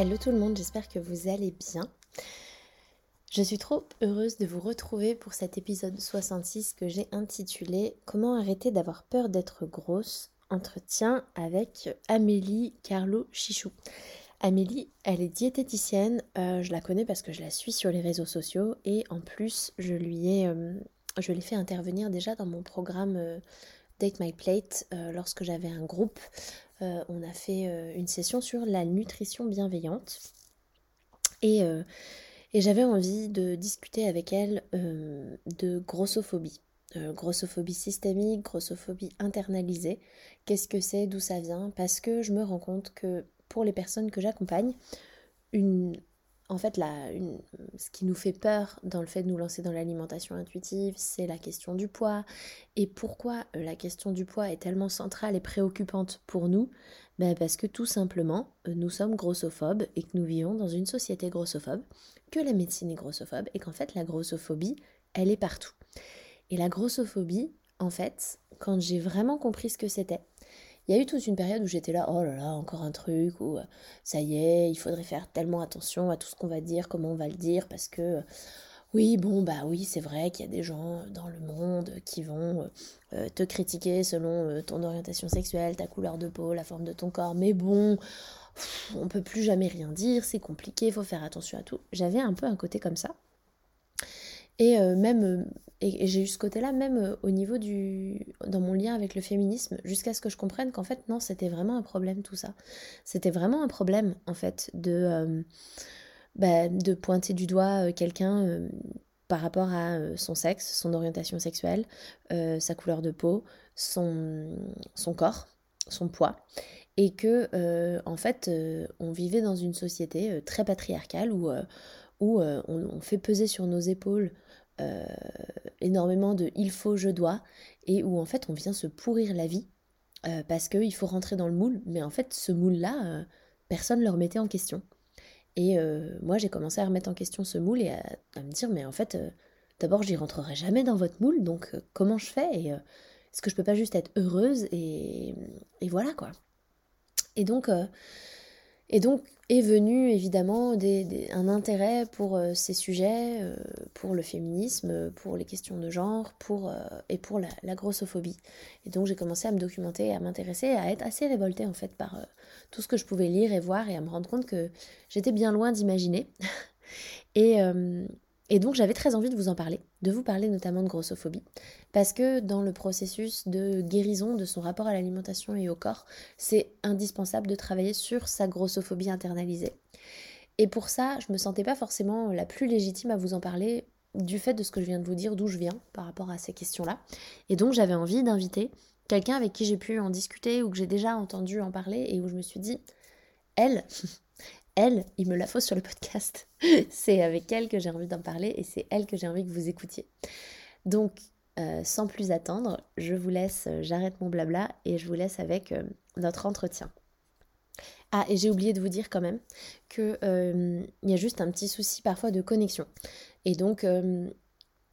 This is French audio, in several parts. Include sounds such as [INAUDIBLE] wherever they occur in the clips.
Hello tout le monde, j'espère que vous allez bien. Je suis trop heureuse de vous retrouver pour cet épisode 66 que j'ai intitulé Comment arrêter d'avoir peur d'être grosse? Entretien avec Amélie Carlo Chichou. Amélie, elle est diététicienne, euh, je la connais parce que je la suis sur les réseaux sociaux et en plus je lui ai, euh, je l'ai fait intervenir déjà dans mon programme euh, Take My Plate lorsque j'avais un groupe euh, on a fait euh, une session sur la nutrition bienveillante. Et, euh, et j'avais envie de discuter avec elle de grossophobie. grossophobie systémique, grossophobie internalisée. Qu'est-ce que c'est, d'où ça vient? Parce que je me rends compte que pour les personnes que j'accompagne, une, en fait, ce qui nous fait peur dans le fait de nous lancer dans l'alimentation intuitive, c'est la question du poids. Et pourquoi euh, la question du poids est tellement centrale et préoccupante pour nous? Ben Parce que tout simplement, euh, nous sommes grossophobes et que nous vivons dans une société grossophobe, que la médecine est grossophobe et qu'en fait, la grossophobie, elle est partout. Et la grossophobie, en fait, quand j'ai vraiment compris ce que c'était, il y a eu toute une période où j'étais là, oh là là, encore un truc, où euh, ça y est, il faudrait faire tellement attention à tout ce qu'on va dire, comment on va le dire, parce que euh, oui, bon, bah oui, c'est vrai qu'il y a des gens dans le monde qui vont euh, te critiquer selon ton orientation sexuelle, ta couleur de peau, la forme de ton corps, mais bon, on peut plus jamais rien dire, c'est compliqué, il faut faire attention à tout. J'avais un peu un côté comme ça. Et euh, même, euh, j'ai eu ce côté-là même euh, au niveau du, dans mon lien avec le féminisme, jusqu'à ce que je comprenne qu'en fait non, c'était vraiment un problème tout ça. C'était vraiment un problème en fait de, bah, de pointer du doigt quelqu'un par rapport à son sexe, son orientation sexuelle, sa couleur de peau, son, son corps, son poids, et que en fait on vivait dans une société très patriarcale où, où on, fait peser sur nos épaules euh, énormément de il faut, je dois, et où en fait on vient se pourrir la vie euh, parce qu'il faut rentrer dans le moule, mais en fait ce moule-là, euh, personne ne le remettait en question. Et moi j'ai commencé à remettre en question ce moule et à, me dire mais en fait d'abord j'y rentrerai jamais dans votre moule, donc comment je fais et est-ce que je peux pas juste être heureuse et, et voilà quoi. Et donc et donc est venu évidemment un intérêt pour euh, ces sujets, euh, pour le féminisme, pour les questions de genre, pour, euh, et pour la, grossophobie. Et donc j'ai commencé à me documenter, à m'intéresser, à être assez révoltée en fait par tout ce que je pouvais lire et voir et à me rendre compte que j'étais bien loin d'imaginer. [LAUGHS] et, et donc j'avais très envie de vous en parler, de vous parler notamment de grossophobie, parce que dans le processus de guérison de son rapport à l'alimentation et au corps, c'est indispensable de travailler sur sa grossophobie internalisée. Et pour ça, je me sentais pas forcément la plus légitime à vous en parler du fait de ce que je viens de vous dire, d'où je viens par rapport à ces questions-là. Et donc j'avais envie d'inviter quelqu'un avec qui j'ai pu en discuter ou que j'ai déjà entendu en parler et où je me suis dit, elle, [LAUGHS] elle, il me la faut sur le podcast. [LAUGHS] c'est avec elle que j'ai envie d'en parler et c'est elle que j'ai envie que vous écoutiez. Donc, euh, sans plus attendre, je vous laisse, euh, j'arrête mon blabla et je vous laisse avec euh, notre entretien. Ah, et j'ai oublié de vous dire quand même qu'il y a juste un petit souci parfois de connexion. Et donc,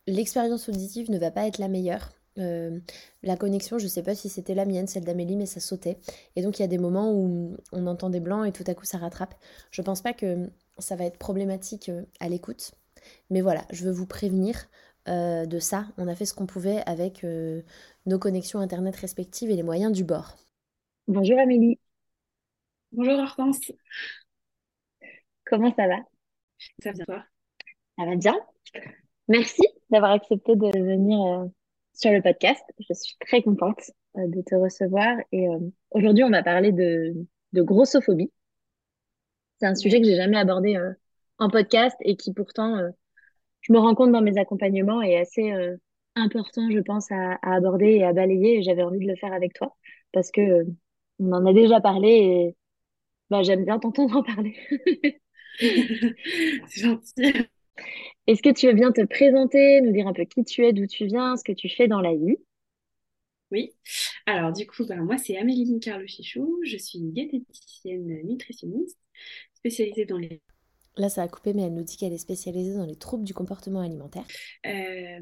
l'expérience auditive ne va pas être la meilleure. Euh, la connexion, je ne sais pas si c'était la mienne, celle d'Amélie, mais ça sautait. Et donc il y a des moments où on entend des blancs et tout à coup ça rattrape. Je pense pas que ça va être problématique euh, à l'écoute. Mais voilà, je veux vous prévenir euh, de ça. On a fait ce qu'on pouvait avec nos connexions Internet respectives et les moyens du bord. Bonjour Amélie. Bonjour Hortense. Comment ça va? Ça va toi? Ça va bien? Merci d'avoir accepté de venir euh, sur le podcast. Je suis très contente euh, de te recevoir. Et euh, aujourd'hui, on va parler de, de grossophobie. C'est un sujet que j'ai jamais abordé en podcast et qui pourtant, je me rends compte dans mes accompagnements, est assez important, je pense, à, à, aborder et à balayer. Et j'avais envie de le faire avec toi parce que on en a déjà parlé et bah, j'aime bien t'entendre en parler. [LAUGHS] C'est gentil. Est-ce que tu veux bien te présenter, nous dire un peu qui tu es, d'où tu viens, ce que tu fais dans la vie? Oui. Alors, du coup, bah, moi, c'est Amélie Carlo Chichou. Je suis diététicienne nutritionniste spécialisée dans les Là, ça a coupé, mais elle nous dit qu'elle est spécialisée dans les troubles du comportement alimentaire. Euh,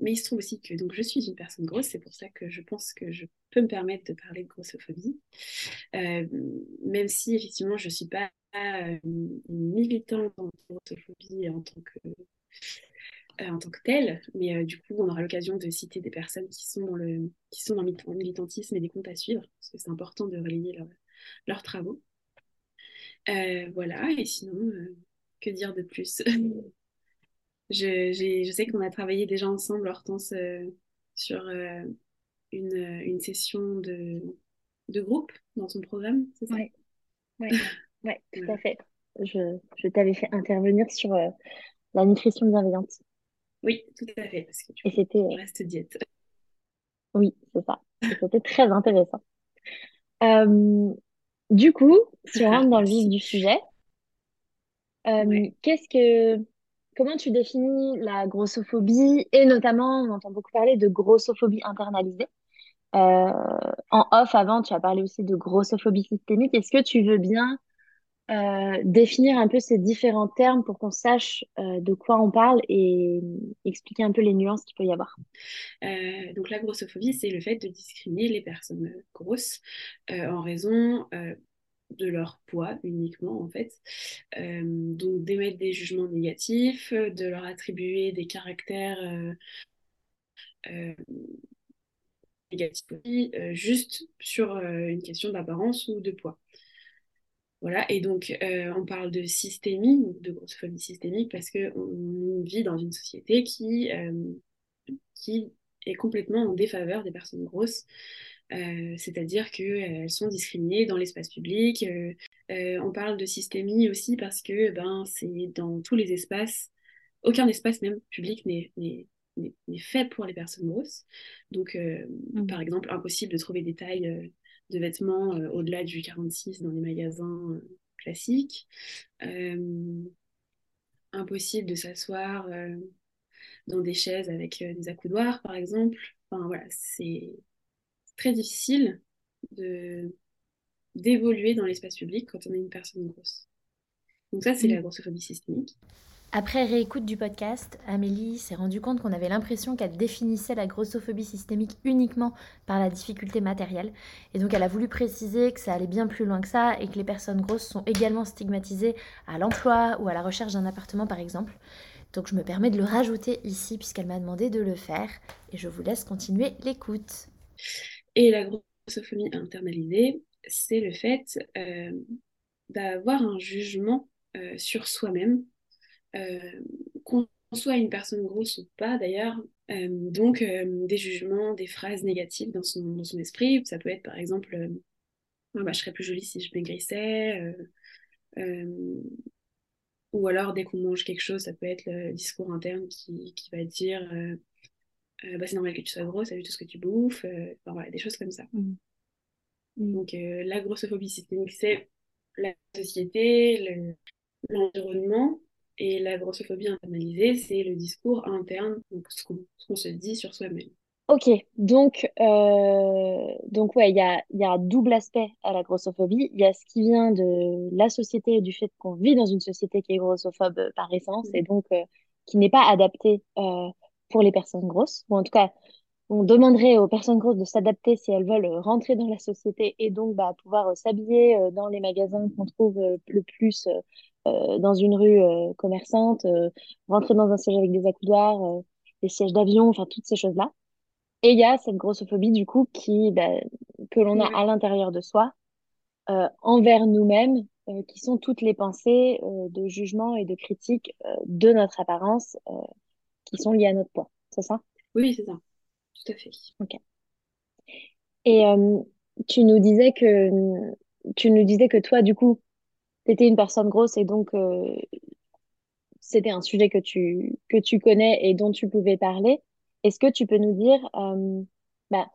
mais il se trouve aussi que donc, je suis une personne grosse, c'est pour ça que je pense que je peux me permettre de parler de grossophobie. Euh, même si, effectivement, je ne suis pas euh, militante en grossophobie en tant que, en tant que telle, mais du coup, on aura l'occasion de citer des personnes qui sont dans le, qui sont dans le militantisme et des comptes à suivre, parce que c'est important de relayer leurs travaux. Euh, voilà, et sinon, euh, que dire de plus? [LAUGHS] Je, je, sais qu'on a travaillé déjà ensemble, Hortense, euh, sur une, une, session de, de, groupe dans son programme, c'est ça? Oui, ouais, ouais, [LAUGHS] tout à fait. Je, je t'avais fait intervenir sur la nutrition bienveillante. Oui, tout à fait, parce que tu et c'était reste diète. Oui, c'est ça. C'était très intéressant. Du coup, si on rentre dans le vif du [LAUGHS] sujet, euh, qu'est-ce que, comment tu définis la grossophobie? Et notamment, on entend beaucoup parler de grossophobie internalisée. Euh, en off, avant, tu as parlé aussi de grossophobie systémique. Est-ce que tu veux bien euh, définir un peu ces différents termes pour qu'on sache de quoi on parle et expliquer un peu les nuances qu'il peut y avoir Donc la grossophobie, c'est le fait de discriminer les personnes grosses en raison de leur poids uniquement en fait. Euh, donc d'émettre des jugements négatifs, de leur attribuer des caractères euh, euh, négatifs juste sur une question d'apparence ou de poids. Voilà, et donc on parle de systémie, de grossophobie systémique, parce qu'on vit dans une société qui, qui est complètement en défaveur des personnes grosses. Euh, c'est-à-dire qu'elles sont discriminées dans l'espace public. Euh, euh, on parle de systémie aussi parce que ben, c'est dans tous les espaces, aucun espace même public n'est fait pour les personnes grosses. Donc, mmh. par exemple, impossible de trouver des tailles de vêtements au-delà du 46 dans les magasins classiques. impossible de s'asseoir dans des chaises avec des accoudoirs, par exemple. Enfin, voilà, c'est très difficile de d'évoluer dans l'espace public quand on est une personne grosse. Donc ça, c'est la grossophobie systémique. Après réécoute du podcast, Amélie s'est rendue compte qu'on avait l'impression qu'elle définissait la grossophobie systémique uniquement par la difficulté matérielle. Et donc elle a voulu préciser que ça allait bien plus loin que ça et que les personnes grosses sont également stigmatisées à l'emploi ou à la recherche d'un appartement par exemple. Donc je me permets de le rajouter ici puisqu'elle m'a demandé de le faire et je vous laisse continuer l'écoute. Et la grossophobie internalisée, c'est le fait euh, d'avoir un jugement euh, sur soi-même, qu'on soit une personne grosse ou pas d'ailleurs, donc des jugements, des phrases négatives dans son, dans son esprit. Ça peut être par exemple ah bah, Je serais plus jolie si je maigrissais. ou alors, dès qu'on mange quelque chose, ça peut être le discours interne qui, qui va dire euh, bah, c'est normal que tu sois grosse, t'as vu tout ce que tu bouffes, euh, enfin, voilà, des choses comme ça. Mm. Mm. Donc euh, la grossophobie systémique, c'est la société, l'environnement, et la grossophobie internalisée, c'est le discours interne, donc ce qu'on se dit sur soi-même. Ok, donc, donc ouais, il y a, y a double aspect à la grossophobie. Il y a ce qui vient de la société et du fait qu'on vit dans une société qui est grossophobe par essence mm. et donc qui n'est pas adaptée pour les personnes grosses, ou en tout cas, on demanderait aux personnes grosses de s'adapter si elles veulent rentrer dans la société et donc bah, pouvoir euh, s'habiller euh, dans les magasins qu'on trouve euh, le plus dans une rue commerçante, rentrer dans un siège avec des accoudoirs, des sièges d'avion, enfin toutes ces choses-là. Et il y a cette grossophobie du coup qui bah, que l'on a à l'intérieur de soi envers nous-mêmes qui sont toutes les pensées de jugement et de critique de notre apparence qui sont liées à notre poids. C'est ça? Oui, c'est ça. Tout à fait. Ok. Et tu nous disais que tu nous disais que toi, du coup, tu étais une personne grosse et donc c'était un sujet que tu, que tu connais et dont tu pouvais parler. Est-ce que tu peux nous dire, euh, bah,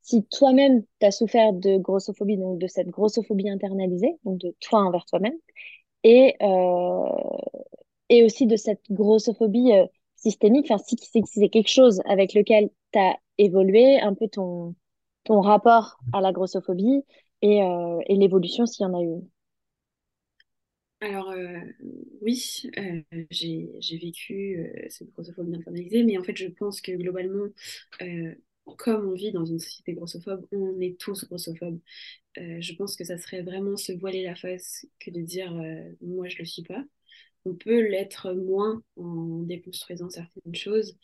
si toi-même tu as souffert de grossophobie, donc de cette grossophobie internalisée, donc de toi envers toi-même, et, euh, et aussi de cette grossophobie euh, systémique, enfin, si, c'est quelque chose avec lequel tu as évolué, un peu ton, ton rapport à la grossophobie et, et l'évolution s'il y en a eu? Alors euh, oui, euh, j'ai vécu euh, cette grossophobie internalisée, mais en fait je pense que globalement, comme on vit dans une société grossophobe, on est tous grossophobes. je pense que ça serait vraiment se voiler la face que de dire moi je le suis pas. On peut l'être moins en déconstruisant certaines choses.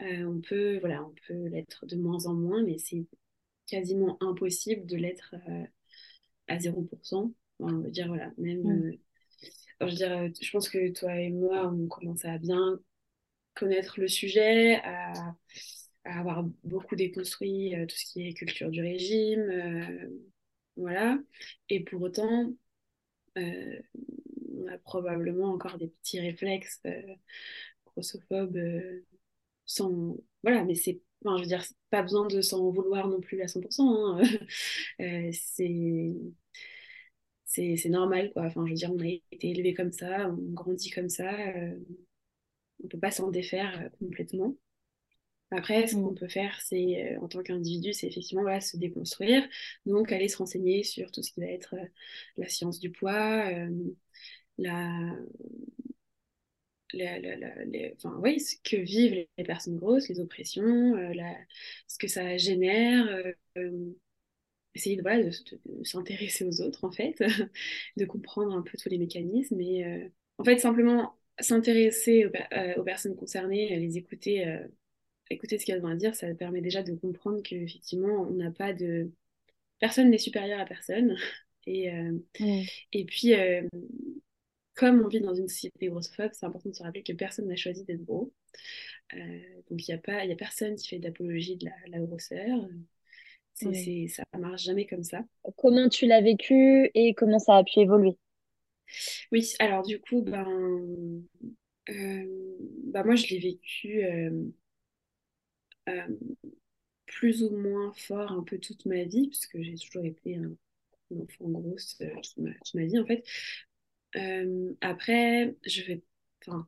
on peut voilà, on peut l'être de moins en moins, mais c'est quasiment impossible de l'être à 0%. on veut dire voilà, même mm je, dirais, je pense que toi et moi, on commence à bien connaître le sujet, à, avoir beaucoup déconstruit euh, tout ce qui est culture du régime. Euh, voilà. Et pour autant, euh, on a probablement encore des petits réflexes grossophobes sans. Voilà, mais c'est. Enfin, je veux dire, pas besoin de s'en vouloir non plus à 100%. Hein. [LAUGHS] c'est c'est normal, quoi. Enfin, je veux dire, on a été élevé comme ça, on grandit comme ça, euh, on peut pas s'en défaire euh, complètement. Après, ce qu'on mm. peut faire, c'est, euh, en tant qu'individu, c'est effectivement voilà, se déconstruire, donc aller se renseigner sur tout ce qui va être la science du poids, la, enfin, oui, ce que vivent les, personnes grosses, les oppressions, la, ce que ça génère, essayer de, voilà, de, s'intéresser aux autres, en fait, [LAUGHS] de comprendre un peu tous les mécanismes. Et euh, en fait, simplement s'intéresser aux, euh, personnes concernées, les écouter, euh, écouter ce qu'elles vont dire, ça permet déjà de comprendre qu'effectivement, on n'a pas de. Personne n'est supérieur à personne. [LAUGHS] Et, et puis, comme on vit dans une société grossophobe, c'est important de se rappeler que personne n'a choisi d'être gros. donc, il n'y a, pas, a personne qui fait d'apologie de la, la grosseur. C'est, ça marche jamais comme ça. Comment tu l'as vécu et comment ça a pu évoluer? Oui, alors du coup, ben, euh, ben moi je l'ai vécu euh, euh, plus ou moins fort un peu toute ma vie, puisque j'ai toujours été un, enfant grosse toute ma, toute, ma, vie en fait. après, je vais, enfin,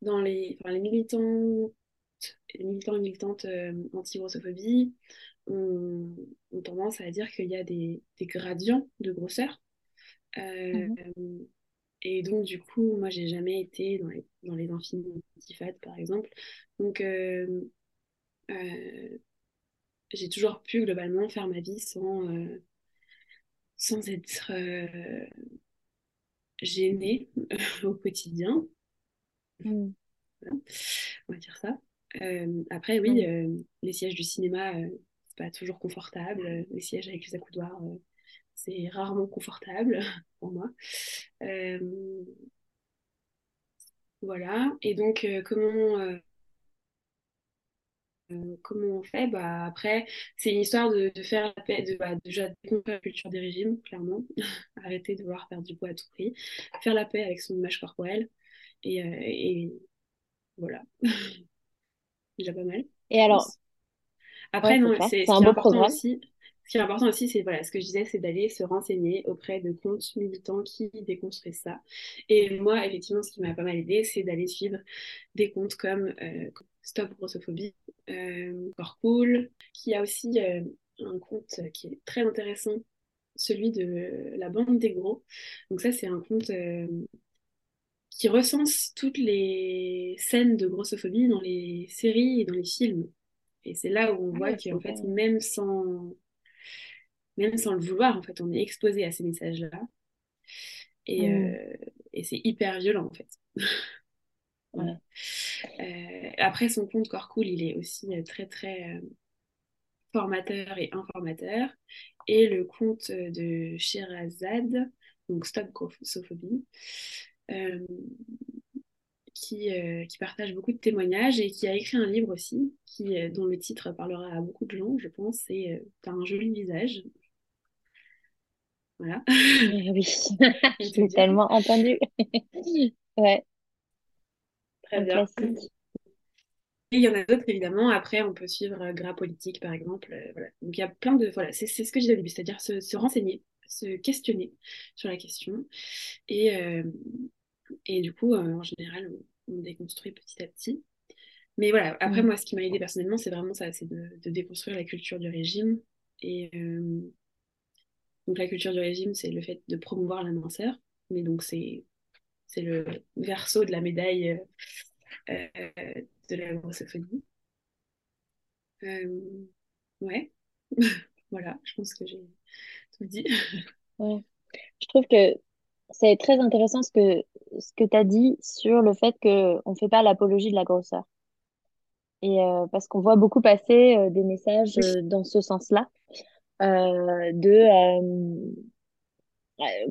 dans les, les militants, les militants et militantes anti-grossophobie, ont, tendance à dire qu'il y a des, gradients de grosseur. Euh, mhm. Et donc, du coup, moi, j'ai jamais été dans les, dans les infinis par exemple. Donc, euh, euh, j'ai toujours pu globalement faire ma vie sans, sans être gênée [LAUGHS] au quotidien. Mm. On va dire ça. après, oui, les sièges du cinéma, pas toujours confortable. Les sièges avec les accoudoirs, euh, c'est rarement confortable [LAUGHS] pour moi. Euh, voilà. Et donc, euh, comment comment on fait? Bah, Après, c'est une histoire de, faire la paix, de, bah, déjà déconstruire la culture des régimes, clairement. [LAUGHS] Arrêter de vouloir perdre du poids à tout prix. Faire la paix avec son image corporelle. Et, et voilà. [LAUGHS] déjà pas mal. Et alors, après, non, c'est un beau programme. Aussi, ce qui est important aussi, c'est voilà, ce que je disais, c'est d'aller se renseigner auprès de comptes militants qui déconstruisent ça. Et moi, effectivement, ce qui m'a pas mal aidé, c'est d'aller suivre des comptes comme euh, Stop Grossophobie, euh, Cool, qui a aussi euh, un compte qui est très intéressant, celui de la bande des gros. Donc ça, c'est un compte euh, qui recense toutes les scènes de grossophobie dans les séries et dans les films. Et c'est là où on ah voit qu'en fait, même sans, même sans le vouloir, en fait, on est exposé à ces messages-là. Et, mm. euh, et c'est hyper violent, en fait. [LAUGHS] Euh, après, son compte Corps Cool, il est aussi euh, très, très formateur et informateur. Et le compte de Sherazade, donc Stop Grossophobie, qui, qui, partage beaucoup de témoignages et qui a écrit un livre aussi, qui, dont le titre parlera à beaucoup de gens, je pense, c'est T'as un joli visage. Voilà. oui, [LAUGHS] j'ai tellement entendu. [LAUGHS] ouais. Très bien. Et il y en a d'autres, évidemment. Après, on peut suivre euh, Gras Politique, par exemple. Euh, voilà. Donc, il y a plein de... Voilà, c'est ce que j'ai au début, c'est-à-dire se, renseigner, se questionner sur la question. Et, euh, et du coup, en général, on, déconstruit petit à petit. Mais voilà, après, mm. moi, ce qui m'a aidé personnellement, c'est vraiment ça, c'est de, déconstruire la culture du régime. Et donc, la culture du régime, c'est le fait de promouvoir la minceur. Mais donc, c'est le verso de la médaille de la grossophonie. Euh, ouais, [LAUGHS] voilà, je pense que j'ai tout dit. [LAUGHS] ouais. Je trouve que c'est très intéressant ce que, ce que tu as dit sur le fait qu'on ne fait pas l'apologie de la grosseur. Et euh, parce qu'on voit beaucoup passer euh, des messages dans ce sens-là, de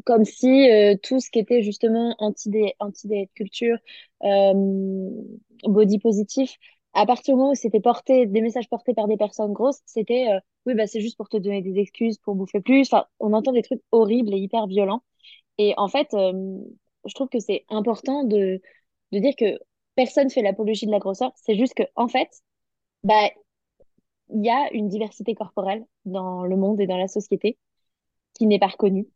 comme si tout ce qui était justement anti-diète anti culture, body positif, à partir du moment où c'était porté, des messages portés par des personnes grosses, c'était euh, oui, bah, c'est juste pour te donner des excuses, pour bouffer plus. Enfin, on entend des trucs horribles et hyper violents. Et en fait, euh, je trouve que c'est important de, de dire que personne fait l'apologie de la grosseur. C'est juste que, en fait, bah, il y a une diversité corporelle dans le monde et dans la société qui n'est pas reconnue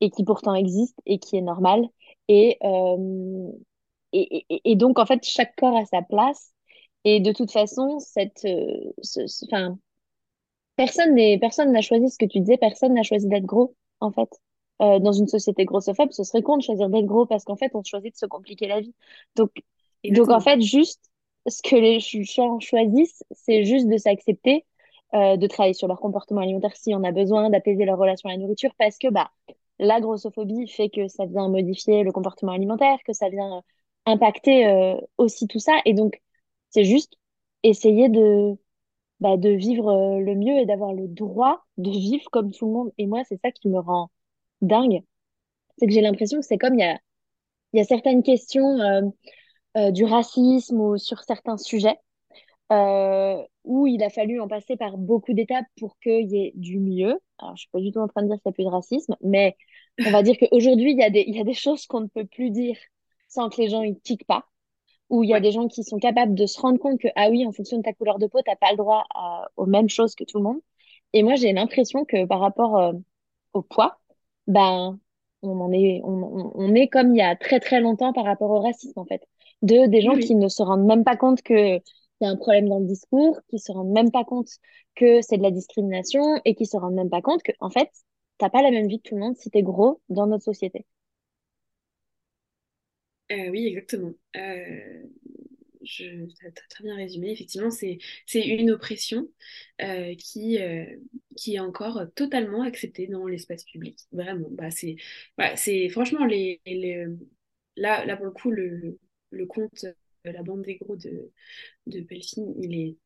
et qui pourtant existe et qui est normale. Et, euh, et, et, et, donc, en fait, chaque corps a sa place. Et de toute façon, cette, euh, personne n'a choisi ce que tu disais, personne n'a choisi d'être gros, en fait. Euh, dans une société grossophobe, ce serait con de choisir d'être gros parce qu'en fait, on choisit de se compliquer la vie. Donc, donc en fait, juste ce que les gens choisissent, c'est juste de s'accepter, euh, de travailler sur leur comportement alimentaire s'il y en a besoin, d'apaiser leur relation à la nourriture parce que bah la grossophobie fait que ça vient modifier le comportement alimentaire, que ça vient impacter euh, aussi tout ça. Et donc, c'est juste essayer de, bah, de vivre euh, le mieux et d'avoir le droit de vivre comme tout le monde. Et moi, c'est ça qui me rend dingue. C'est que j'ai l'impression que c'est comme il y a, y a certaines questions euh, du racisme ou sur certains sujets où il a fallu en passer par beaucoup d'étapes pour qu'il y ait du mieux. Alors, je suis pas du tout en train de dire qu'il n'y a plus de racisme, mais on va dire qu'aujourd'hui, il y, a des, il y a des choses qu'on ne peut plus dire sans que les gens ils tiquent pas. Où il y a des gens qui sont capables de se rendre compte que, ah oui, en fonction de ta couleur de peau, tu n'as pas le droit aux mêmes choses que tout le monde. Et moi, j'ai l'impression que par rapport euh, au poids, ben, on en est, on, on, est comme il y a très très longtemps par rapport au racisme, en fait. De, des gens qui ne se rendent même pas compte que y a un problème dans le discours, qui se rendent même pas compte que c'est de la discrimination et qui se rendent même pas compte que, en fait, t'as pas la même vie que tout le monde si tu es gros dans notre société. Euh, oui, exactement. Euh, as, très bien résumé. Effectivement, c'est, une oppression euh, qui, qui est encore totalement acceptée dans l'espace public. Vraiment. Bah, c'est, bah, c'est, franchement, les, là, pour le coup, le, le conte La bande des gros de, de il est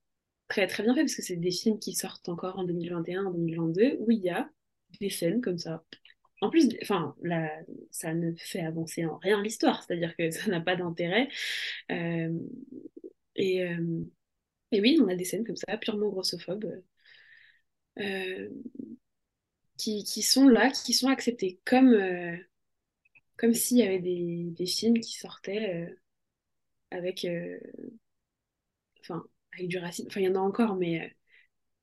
très, très bien fait parce que c'est des films qui sortent encore en 2021, en 2022, où il y a des scènes comme ça. En plus, enfin, ça ne fait avancer en rien l'histoire, c'est-à-dire que [LAUGHS] ça n'a pas d'intérêt. Euh, et, euh, et, oui, on a des scènes comme ça, purement grossophobes, euh, qui, qui, sont là, qui sont acceptées, comme, comme s'il y avait des, des, films qui sortaient avec, enfin, avec du racisme. Enfin, il y en a encore, mais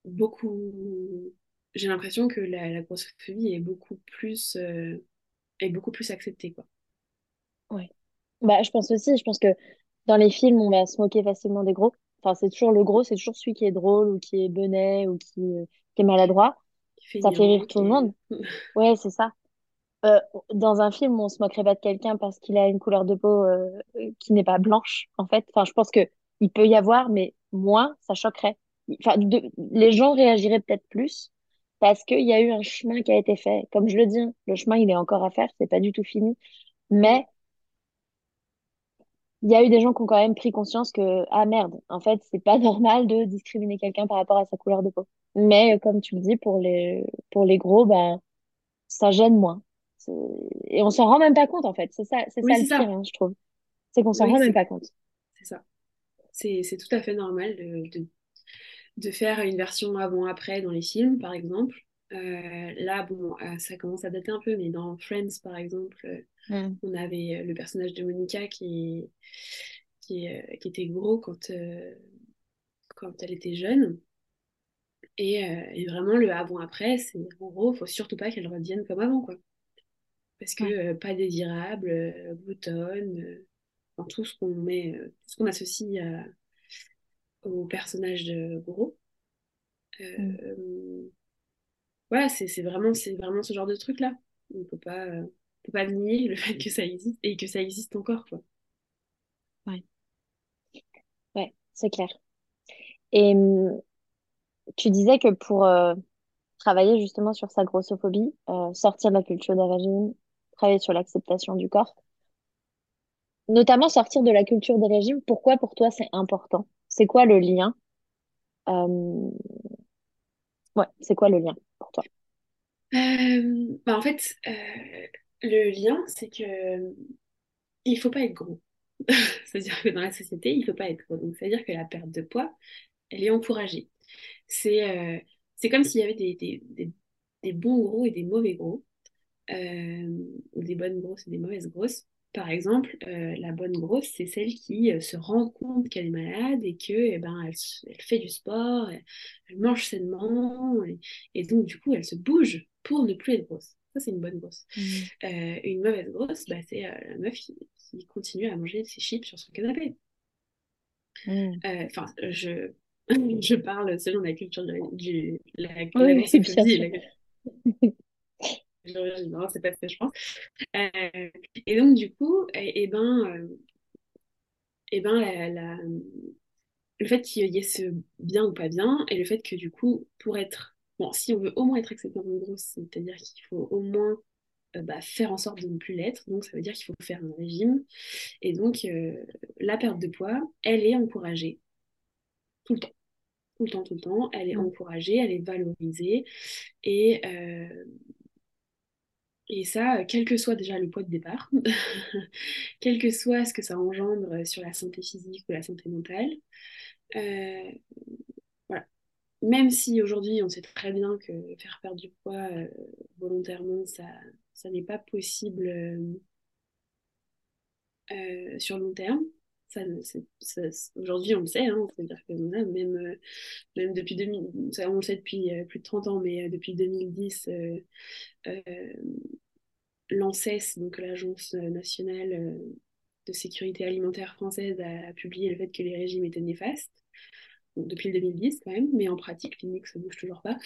beaucoup j'ai l'impression que la, la, grossophobie est beaucoup plus, euh, est beaucoup plus acceptée, quoi. Ouais. Bah, je pense aussi, je pense que dans les films, on va se moquer facilement des gros. Enfin, c'est toujours le gros, c'est toujours celui qui est drôle ou qui est bonnet ou qui, euh, qui est maladroit. ça fait rire tout le monde. [LAUGHS] ouais, c'est ça. Euh, dans un film, on se moquerait pas de quelqu'un parce qu'il a une couleur de peau qui n'est pas blanche, en fait. Enfin, je pense que il peut y avoir, mais moins, ça choquerait. Enfin, les gens réagiraient peut-être plus parce qu'il y a eu un chemin qui a été fait. Comme je le dis, le chemin, il est encore à faire, c'est pas du tout fini. Mais il y a eu des gens qui ont quand même pris conscience que, ah merde, en fait, c'est pas [LAUGHS] normal de discriminer quelqu'un par rapport à sa couleur de peau. Mais comme tu le dis, pour les, pour les gros, ben, ça gêne moins. Et on s'en rend même pas compte, en fait. C'est ça, c'est Oui, ça le ça. pire, hein, je trouve. C'est qu'on s'en Oui, rend même pas compte. c'est ça. C'est c'est tout à fait normal de, de, de faire une version avant-après dans les films, par exemple. Euh, là, bon, euh, ça commence à dater un peu, mais dans Friends, par exemple, euh, Mm. on avait le personnage de Monica qui, qui, qui était gros quand, quand elle était jeune. Et, et vraiment, le avant-après, c'est en gros, faut surtout pas qu'elle revienne comme avant, quoi. Parce que pas désirable, euh, enfin, tout ce qu'on met, tout ce qu'on associe à- au personnage de. Mm. Euh, voilà, c'est vraiment, vraiment ce genre de truc-là. On peut pas, euh, pas nier le fait que ça existe et que ça existe encore, quoi. Ouais, ouais, c'est clair. Et hum, tu disais que pour euh, travailler justement sur sa grossophobie, euh, sortir de la culture des régimes, travailler sur l'acceptation du corps, notamment sortir de la culture des régimes, pourquoi pour toi c'est important? C'est quoi le lien? Euh, c'est quoi le lien pour toi? Euh, bah, en fait, euh, le lien, c'est que il faut pas être gros. [LAUGHS] C'est-à-dire que dans la société, il faut pas être gros. Donc, c'est-à-dire que la perte de poids, elle est encouragée. C'est comme s'il y avait des, des, bons gros et des mauvais gros, ou des bonnes grosses et des mauvaises grosses. Par exemple, euh, la bonne grosse, c'est celle qui euh, se rend compte qu'elle est malade et que, eh ben, elle, fait du sport, elle, elle mange sainement, et, et donc du coup, elle se bouge pour ne plus être grosse. Ça, c'est une bonne grosse. Mm. Euh, une mauvaise grosse, bah, c'est la meuf qui, qui continue à manger ses chips sur son canapé. Mm. Euh, Enfin, je, [LAUGHS] je parle selon la culture de, du, la, la Oui, la [LAUGHS] non, c'est pas ce que je pense. Euh, et donc, du coup, et, et ben, euh, et ben la, la- le fait qu'il y ait ce bien ou pas bien, et le fait que du coup, pour être, bon, si on veut au moins être accepté comme grosse, c'est-à-dire qu'il faut au moins euh, bah, faire en sorte de ne plus l'être, donc ça veut dire qu'il faut faire un régime, et donc euh, la perte de poids, elle est encouragée tout le temps. Tout le temps, tout le temps, elle est Mm. encouragée, elle est valorisée, et, euh, et ça, euh, quel que soit déjà le poids de départ, [LAUGHS] quel que soit ce que ça engendre sur la santé physique ou la santé mentale, euh, voilà. Même si aujourd'hui on sait très bien que faire perdre du poids euh, volontairement, ça, ça n'est pas possible euh, euh, sur le long terme. Aujourd'hui on le sait, hein, c'est-à-dire que même, euh, même depuis 2000, ça, on le sait depuis euh, plus de 30 ans, mais euh, depuis 2010, euh, euh, l'ANSES, donc l'Agence nationale de sécurité alimentaire française, a publié le fait que les régimes étaient néfastes. Depuis le 2010 quand même, mais en pratique, les ça ne bouge toujours pas.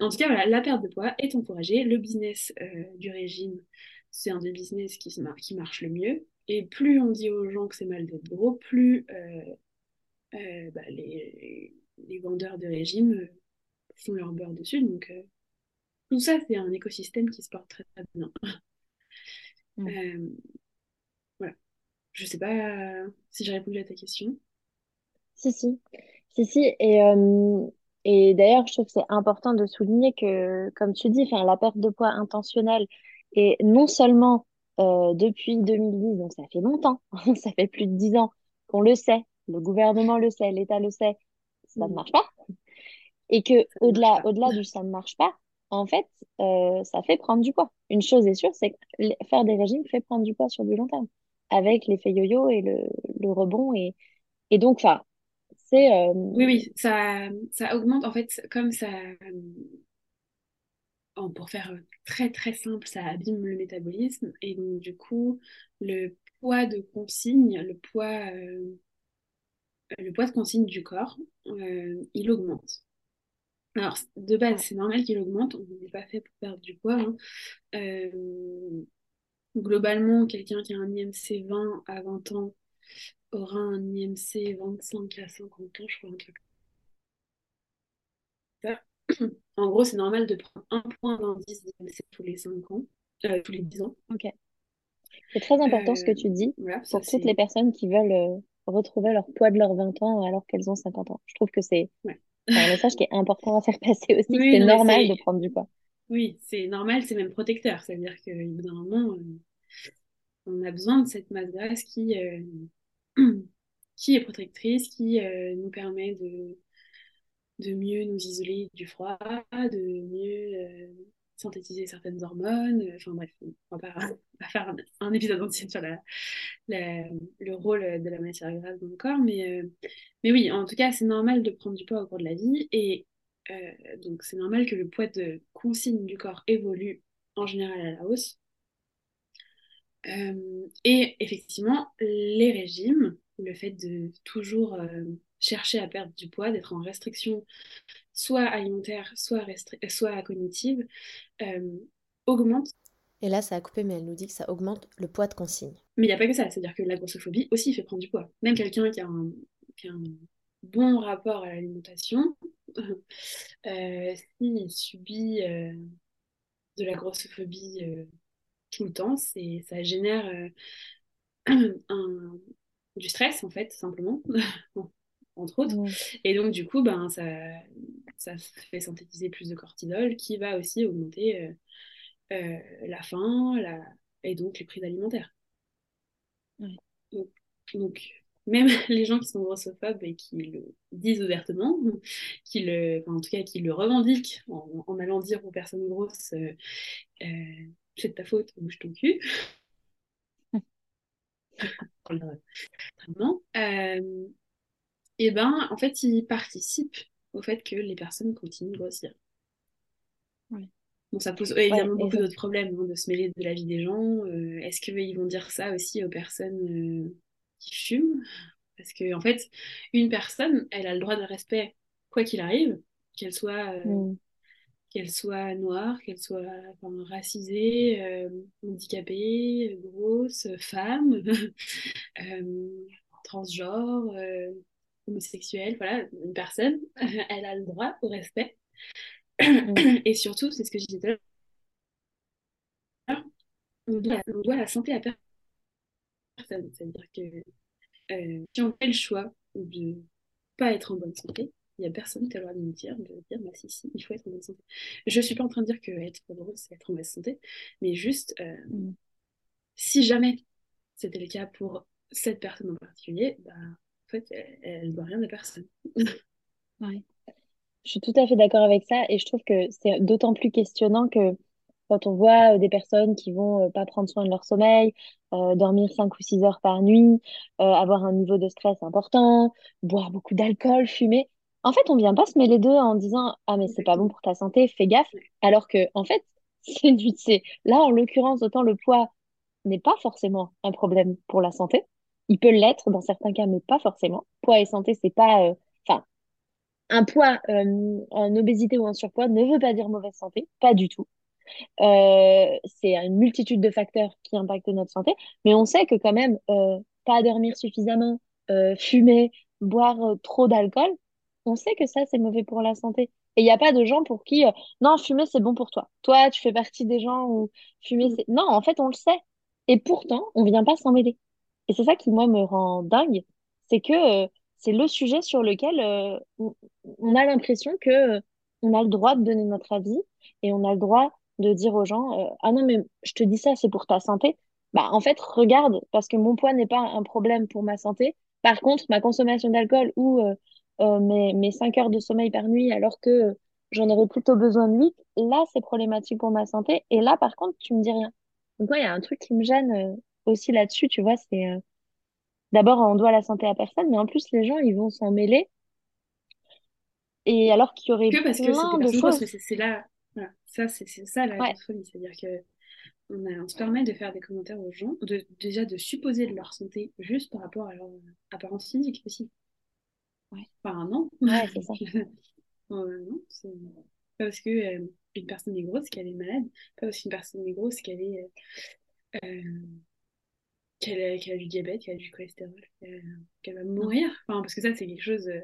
En tout cas, voilà, la perte de poids est encouragée. Le business euh, du régime, c'est un des business qui, se mar- qui marche le mieux. Et plus on dit aux gens que c'est mal d'être gros, plus euh, euh, bah, les, les vendeurs de régime euh, font leur beurre dessus. Donc, euh, tout ça, c'est un écosystème qui se porte très, très bien. [LAUGHS] Mm. Voilà. Je sais pas si j'ai répondu à ta question. Si, si. Si, si. Et, et d'ailleurs, je trouve que c'est important de souligner que, comme tu dis, la perte de poids intentionnelle, et non seulement euh, depuis 2010, donc ça fait longtemps, [LAUGHS] ça fait plus de 10 ans qu'on le sait, le gouvernement le sait, l'État le sait, ça ne Mm. marche pas. Et que au-delà, au-delà du ça ne marche pas, en fait, euh, ça fait prendre du poids. Une chose est sûre, c'est que faire des régimes fait prendre du poids sur du long terme, avec l'effet yo-yo et le, le rebond. Et, et donc, enfin, c'est... euh, Oui, oui, ça, ça augmente en fait, comme ça, oh, pour faire très très simple, ça abîme le métabolisme et donc du coup, le poids de consigne, le poids, euh, le poids de consigne du corps, euh, il augmente. Alors, de base, c'est normal qu'il augmente, on n'est pas fait pour perdre du poids. hein. Euh, globalement, quelqu'un qui a un IMC 20 à 20 ans aura un IMC 25 à 50 ans, je crois, un truc. [CLEARS THROAT] En gros, c'est normal de prendre un point d'indice tous les 5 ans, euh, tous les 10 ans. Ok. C'est très important ce que Euh, tu dis voilà, pour toutes les personnes qui veulent euh, retrouver leur poids de leurs 20 ans alors qu'elles ont 50 ans. Je trouve que c'est Ouais. un message qui est important à faire passer aussi, que Oui, c'est normal de prendre du poids. Oui, c'est normal, c'est même protecteur. C'est-à-dire qu'au bout d'un moment, euh, on a besoin de cette masse grasse qui, euh, [CLEARS THROAT] qui est protectrice, qui euh, nous permet de, de mieux nous isoler du froid, de mieux synthétiser certaines hormones. Enfin bref, [LAUGHS] on va faire un, épisode entier sur le rôle de la matière grasse dans le corps, mais, mais oui, en tout cas, c'est normal de prendre du poids au cours de la vie et euh, donc c'est normal que le poids de consigne du corps évolue en général à la hausse. Euh, et effectivement, les régimes, le fait de toujours euh, chercher à perdre du poids, d'être en restriction soit alimentaire, soit, soit cognitive, augmente. Et là, ça a coupé, mais elle nous dit que ça augmente le poids de consigne. Mais il n'y a pas que ça, c'est-à-dire que la grossophobie aussi fait prendre du poids. Même quelqu'un qui, qui a un bon rapport à l'alimentation, [LAUGHS] euh, s'il subit euh, de la grossophobie euh, tout le temps, ça génère [CLEARS THROAT] un, du stress, en fait, simplement, [LAUGHS] entre autres. Et donc, du coup, ben, ça, ça fait synthétiser plus de cortisol qui va aussi augmenter la faim la... et donc les prises alimentaires. donc même [LAUGHS] les gens qui sont grossophobes et qui le disent ouvertement, [LAUGHS] qui le, en tout cas qui le revendiquent en, allant dire aux personnes grosses euh, euh, c'est de ta faute, bouge ton cul. [LAUGHS] euh, et ben en fait ils participent au fait que les personnes continuent de grossir. Bon, ça pose évidemment beaucoup d'autres problèmes hein, de se mêler de la vie des gens. Euh, est-ce qu'ils vont dire ça aussi aux personnes qui fument? Parce que, en fait, une personne, elle a le droit de respect, quoi qu'il arrive, qu'elle soit, euh, mm. qu'elle soit noire, qu'elle soit racisée, euh, handicapée, grosse, femme, [LAUGHS] euh, transgenre, homosexuelle, voilà, une personne, [LAUGHS] elle a le droit au respect. Et surtout, c'est ce que je disais tout à l'heure, on doit, la santé à personne. C'est-à-dire que euh, si on fait le choix de pas être en bonne santé, il n'y a personne qui a le droit de nous dire, de dire, bah si, si, il faut être en bonne santé. Je ne suis pas en train de dire que être heureux, c'est être en bonne santé, mais juste, euh, mm. si jamais c'était le cas pour cette personne en particulier, bah, en fait, elle ne doit rien à personne. [LAUGHS] ouais. Je suis tout à fait d'accord avec ça, et je trouve que c'est d'autant plus questionnant que quand on voit euh, des personnes qui vont euh, pas prendre soin de leur sommeil, euh, dormir 5 ou 6 heures par nuit, avoir un niveau de stress important, boire beaucoup d'alcool, fumer. En fait, on vient pas se mêler d'eux en disant Ah, mais c'est pas bon pour ta santé, fais gaffe. Alors que, en fait, [LAUGHS] c'est du. Là, en l'occurrence, autant le poids n'est pas forcément un problème pour la santé. Il peut l'être dans certains cas, mais pas forcément. Poids et santé, c'est pas. Enfin, un poids en obésité ou en surpoids ne veut pas dire mauvaise santé, pas du tout. Euh, c'est une multitude de facteurs qui impactent notre santé, mais on sait que quand même, euh, pas dormir suffisamment, euh, fumer, boire trop d'alcool, on sait que ça, c'est mauvais pour la santé. Et il n'y a pas de gens pour qui, non, fumer, c'est bon pour toi. Toi, tu fais partie des gens où fumer, c'est... Non, en fait, on le sait. Et pourtant, on vient pas s'en mêler. Et c'est ça qui, moi, me rend dingue. C'est que c'est le sujet sur lequel on, on a l'impression que on a le droit de donner notre avis et on a le droit de dire aux gens euh, ah non mais je te dis ça c'est pour ta santé bah en fait regarde parce que mon poids n'est pas un problème pour ma santé. Par contre ma consommation d'alcool ou euh, euh, mes, mes 5 heures de sommeil par nuit alors que j'en aurais plutôt besoin de 8 là c'est problématique pour ma santé. Et là par contre tu me dis rien. Donc il y a un truc qui me gêne aussi là-dessus tu vois c'est d'abord on doit la santé à personne mais en plus les gens ils vont s'en mêler et alors qu'il y aurait que parce plein que de choses c'est là ça, c'est ça la folie. C'est-à-dire que on, se permet de faire des commentaires aux gens, de, déjà de supposer de leur santé juste par rapport à leur apparence physique aussi. Ouais. Enfin, non. Ouais, c'est ça. [LAUGHS] non, c'est pas parce que euh, une personne est grosse qu'elle est malade, pas parce qu'une personne est grosse qu'elle est. Euh, qu'elle a, du diabète, qu'elle a du cholestérol, qu'elle va mourir. Enfin, parce que ça, c'est quelque chose. Euh,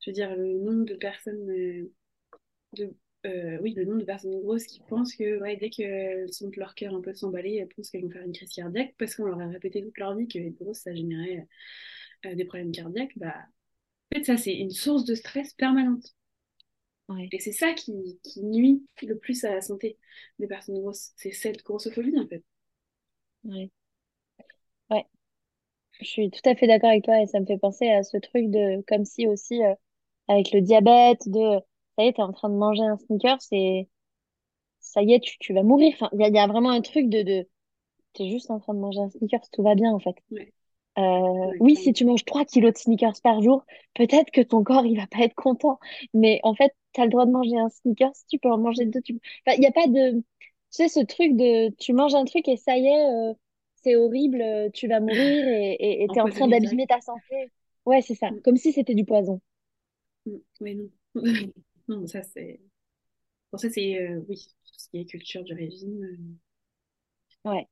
je veux dire, le nombre de personnes. de euh, oui, le nombre de personnes grosses qui pensent que ouais, dès qu'elles sentent leur cœur un peu s'emballer, elles pensent qu'elles vont faire une crise cardiaque parce qu'on leur a répété toute leur vie que être grosse, ça générait euh, des problèmes cardiaques. Bah, en fait, ça, c'est une source de stress permanente. Et c'est ça qui, qui, nuit le plus à la santé des personnes grosses. C'est cette grossophobie, en fait. Ouais. Ouais. Je suis tout à fait d'accord avec toi et ça me fait penser à ce truc de comme si aussi euh, avec le diabète de ça y est, t'es en train de manger un sneaker, c'est ça y est, tu, tu vas mourir. Enfin, il y a, y a, vraiment un truc de, de t'es juste en train de manger un sneaker, tout va bien en fait. Ouais. Euh, oui, si tu manges 3 kilos de sneakers par jour, peut-être que ton corps, il va pas être content. Mais en fait, tu as le droit de manger un sneakers, tu peux en manger deux. Tu... Enfin, il n'y a pas de... Tu sais, ce truc de... Tu manges un truc et ça y est, euh, c'est horrible, euh, tu vas mourir et tu es en train d'abîmer ta santé. Ouais, c'est ça. Mm. Comme si c'était du poison. Mm. Oui, non. [LAUGHS] non, ça c'est... Pour ça, c'est... oui, tout ce qui est culture du régime. Ouais.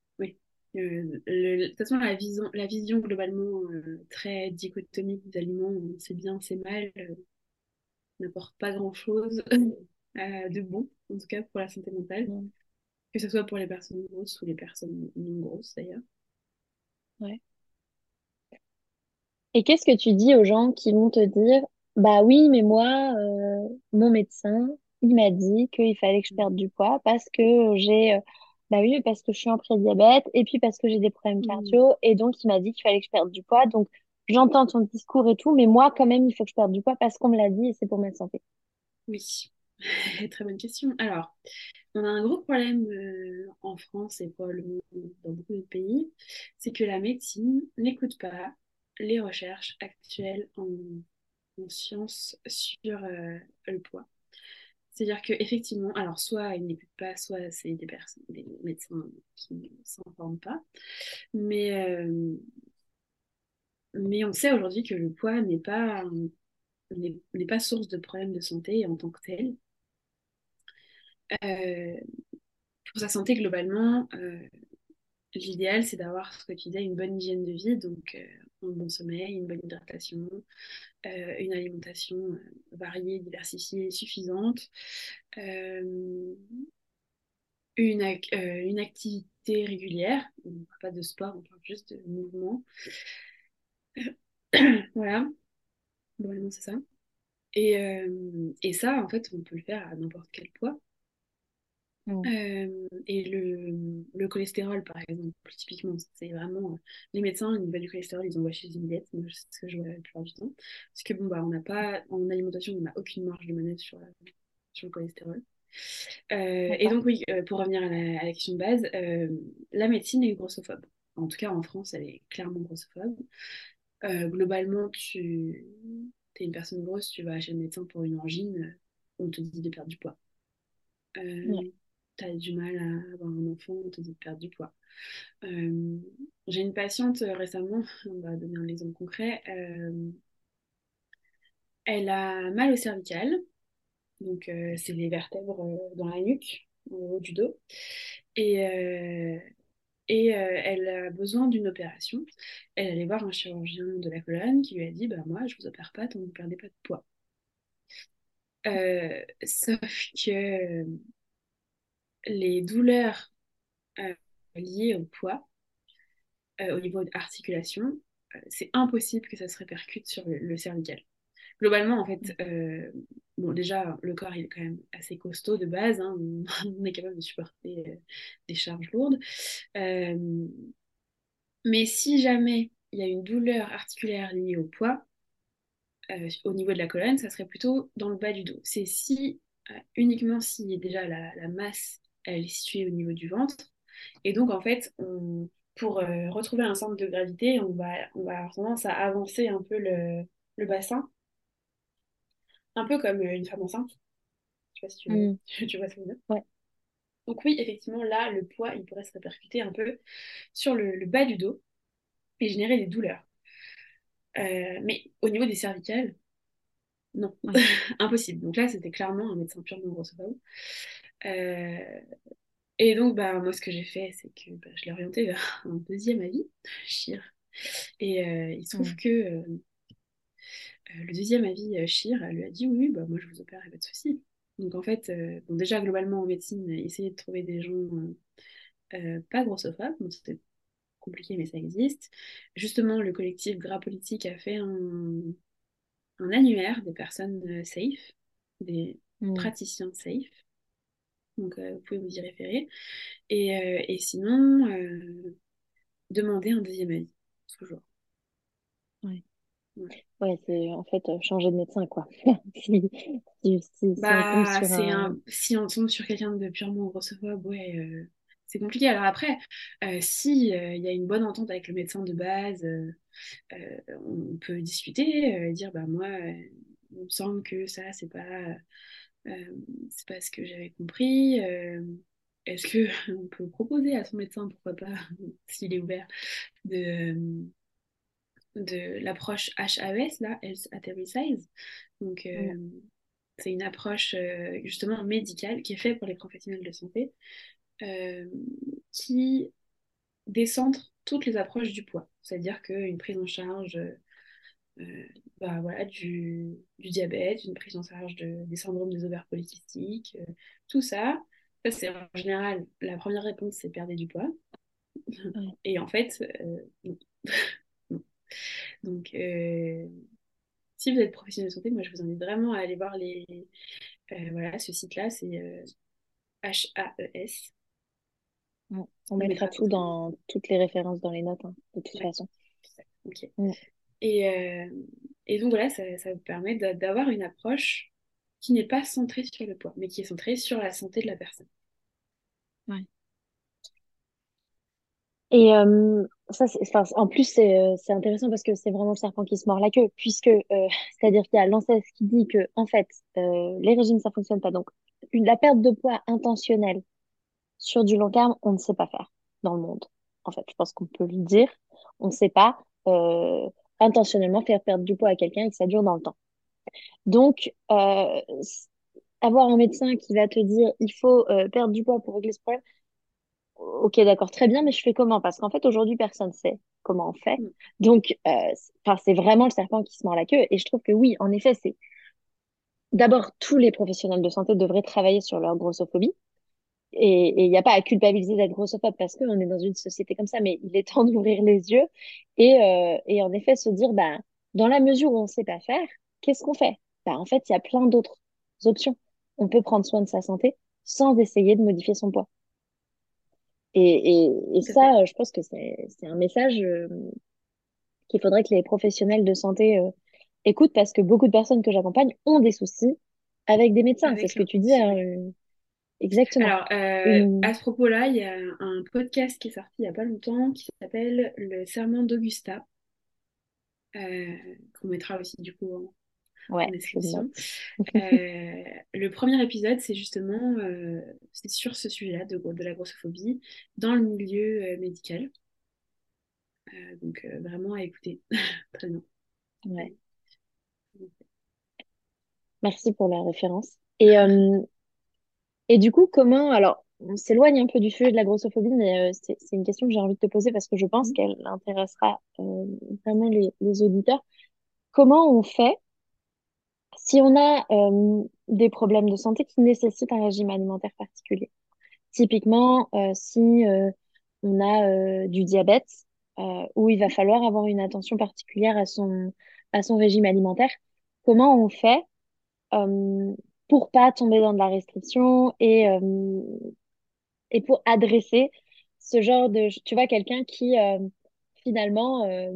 Euh, de toute façon, la vision, la vision globalement euh, très dichotomique des aliments, c'est bien, c'est mal, euh, n'apporte pas grand-chose [LAUGHS] de bon, en tout cas pour la santé mentale, que ce soit pour les personnes grosses ou les personnes non grosses d'ailleurs. Ouais. Et qu'est-ce que tu dis aux gens qui vont te dire, bah oui, mais moi, mon médecin, il m'a dit qu'il fallait que je perde du poids parce que j'ai bah oui, parce que je suis en prédiabète et puis parce que j'ai des problèmes mmh. cardio et donc il m'a dit qu'il fallait que je perde du poids. Donc j'entends ton discours et tout, mais moi quand même il faut que je perde du poids parce qu'on me l'a dit et c'est pour ma santé. Oui, [LAUGHS] très bonne question. Alors, on a un gros problème euh, en France et probablement dans beaucoup de pays, c'est que la médecine n'écoute pas les recherches actuelles en, sciences sur euh, le poids. C'est-à-dire qu'effectivement, alors soit ils n'écoutent pas, soit c'est des des médecins qui ne s'informent pas. Mais, euh, mais on sait aujourd'hui que le poids n'est pas, n'est pas source de problèmes de santé en tant que tel. Euh, pour sa santé globalement, euh, l'idéal c'est d'avoir ce que tu disais, une bonne hygiène de vie, donc un bon sommeil, une bonne hydratation, euh, une alimentation euh, variée, diversifiée, suffisante, euh, une, une activité régulière, on ne parle pas de sport, on parle juste de mouvement. [COUGHS] voilà, globalement c'est ça. Et, et, ça, en fait, on peut le faire à n'importe quel poids. Mm. Euh, et le, le, cholestérol, par exemple, typiquement, c'est vraiment. Euh, les médecins, au niveau du cholestérol, ils envoient chez Zimbiette, c'est ce que je vois la plupart du temps. Parce que, bon, bah, on n'a pas. En alimentation, on n'a aucune marge de manœuvre sur, sur le cholestérol. Euh, et donc, oui, pour revenir à la, à la, question de base, la médecine est grossophobe. En tout cas, en France, elle est clairement grossophobe. globalement, tu es une personne grosse, tu vas chez le médecin pour une angine, on te dit de perdre du poids. Euh, tu as du mal à avoir un enfant, on te dit de perdre du poids. Euh, j'ai une patiente euh, récemment, on va donner un exemple concret, euh, elle a mal au cervical, donc c'est les vertèbres dans la nuque, au haut du dos, et, et elle a besoin d'une opération. Elle allait voir un chirurgien de la colonne qui lui a dit bah, Moi, je vous opère pas tant que vous ne perdez pas de poids. [LAUGHS] sauf que les douleurs euh, liées au poids, euh, au niveau de l'articulation, euh, c'est impossible que ça se répercute sur le, cervical. Globalement, en fait, bon, déjà, le corps il est quand même assez costaud de base, hein, [LAUGHS] on, est capable de supporter des charges lourdes. mais si jamais il y a une douleur articulaire liée au poids, au niveau de la colonne, ça serait plutôt dans le bas du dos. C'est si, uniquement si déjà la, la masse elle est située au niveau du ventre. Et donc, en fait, pour euh, retrouver un centre de gravité, on va, on va avoir tendance à avancer un peu le, le bassin. Un peu comme euh, une femme enceinte. Je sais pas si tu, mm. [LAUGHS] tu vois ce que je veux. Ouais. Donc oui, effectivement, là, le poids, il pourrait se répercuter un peu sur le, bas du dos et générer des douleurs. Euh, mais au niveau des cervicales, non, [LAUGHS] impossible. Donc là, c'était clairement un médecin purement grossophobe. Euh, et donc, bah, moi, ce que j'ai fait, c'est que bah, je l'ai orienté vers [LAUGHS] un deuxième avis, Chir. Et euh, il se trouve que euh, le deuxième avis, Chir, lui a dit Oui, bah, moi, je vous opère, il n'y a pas de souci. Donc, en fait, bon, déjà, globalement, en médecine, essayer de trouver des gens pas grossophobes, bon, c'était compliqué, mais ça existe. Justement, le collectif Gras Politique a fait un, un annuaire des personnes safe, des mm. praticien safe. Donc, vous pouvez vous y référer. Et, et sinon, demander un deuxième avis, toujours. Ouais. Ouais, c'est en fait changer de médecin, quoi. [LAUGHS] si, si, si, bah, un... si on tombe sur quelqu'un de purement grossophobe, ouais, c'est compliqué. Alors après, euh, si il y a une bonne entente avec le médecin de base, on peut discuter, dire bah moi, il me semble que ça c'est pas c'est pas ce que j'avais compris. Est-ce que [LAUGHS] on peut proposer à son médecin, pourquoi pas, [LAUGHS] s'il est ouvert, de de l'approche HAES, là, Health at Every Size. Donc, c'est une approche justement médicale qui est faite pour les professionnels de santé euh, qui décentre toutes les approches du poids. C'est-à-dire qu'une prise en charge euh, bah, voilà, du, du, diabète, une prise en charge de, des syndromes des ovaires polykystiques, euh, tout ça, ça c'est en général, la première réponse c'est perdre du poids. Et en fait, [LAUGHS] Donc, si vous êtes professionnel de santé, moi je vous invite vraiment à aller voir les, voilà, ce site-là, c'est HAES, on mettra tout dans toutes les références dans les notes, hein, de toute façon. Ok. Mm. Et, euh, et, donc voilà, ça, ça vous permet d'avoir une approche qui n'est pas centrée sur le poids, mais qui est centrée sur la santé de la personne. Ouais. Et euh, ça, en plus, euh, c'est intéressant parce que c'est vraiment le serpent qui se mord la queue, puisque [LAUGHS] c'est-à-dire qu'il y a l'ANSES qui dit que en fait, les régimes ça fonctionne pas. Donc, une, la perte de poids intentionnelle sur du long terme, on ne sait pas faire dans le monde. En fait, je pense qu'on peut le dire. On ne sait pas euh, intentionnellement faire perdre du poids à quelqu'un et que ça dure dans le temps. Donc, euh, avoir un médecin qui va te dire il faut euh, perdre du poids pour régler ce problème, ok, d'accord, très bien, mais je fais comment? Parce qu'en fait, aujourd'hui, personne ne sait comment on fait. Mm. Donc, c'est vraiment le serpent qui se mord la queue. Et je trouve que oui, en effet, c'est d'abord tous les professionnels de santé devraient travailler sur leur grossophobie et il n'y a pas à culpabiliser d'être grossophobe parce qu'on est dans une société comme ça, mais il est [LAUGHS] temps d'ouvrir les yeux et, euh, et en effet se dire, bah, dans la mesure où on ne sait pas faire, qu'est-ce qu'on fait? Bah, En fait, il y a plein d'autres options. On peut prendre soin de sa santé sans essayer de modifier son poids. Et, et, et ça, je pense que c'est un message euh, qu'il faudrait que les professionnels de santé euh, écoutent parce que beaucoup de personnes que j'accompagne ont des soucis avec des médecins. C'est ce que tu dis. Hein, Exactement. Alors, euh, à ce propos-là, il y a un podcast qui est sorti il n'y a pas longtemps qui s'appelle Le Serment d'Augusta, euh, qu'on mettra aussi du coup en, description. Euh, [LAUGHS] le premier épisode, c'est justement c'est sur ce sujet-là de, de la grossophobie dans le milieu médical. donc, vraiment à écouter. [LAUGHS] Très bien. Ouais. Merci pour la référence. Et et du coup, comment, alors, on s'éloigne un peu du sujet de la grossophobie, mais euh, c'est une question que j'ai envie de te poser parce que je pense mmh. qu'elle intéressera euh, vraiment les, les, auditeurs. Comment on fait si on a euh, des problèmes de santé qui nécessitent un régime alimentaire particulier? Typiquement, si on a du diabète, où il va falloir avoir une attention particulière à son, à son régime alimentaire, comment on fait pour pas tomber dans de la restriction et, euh, et pour adresser ce genre de... Tu vois, quelqu'un qui, euh, finalement, euh,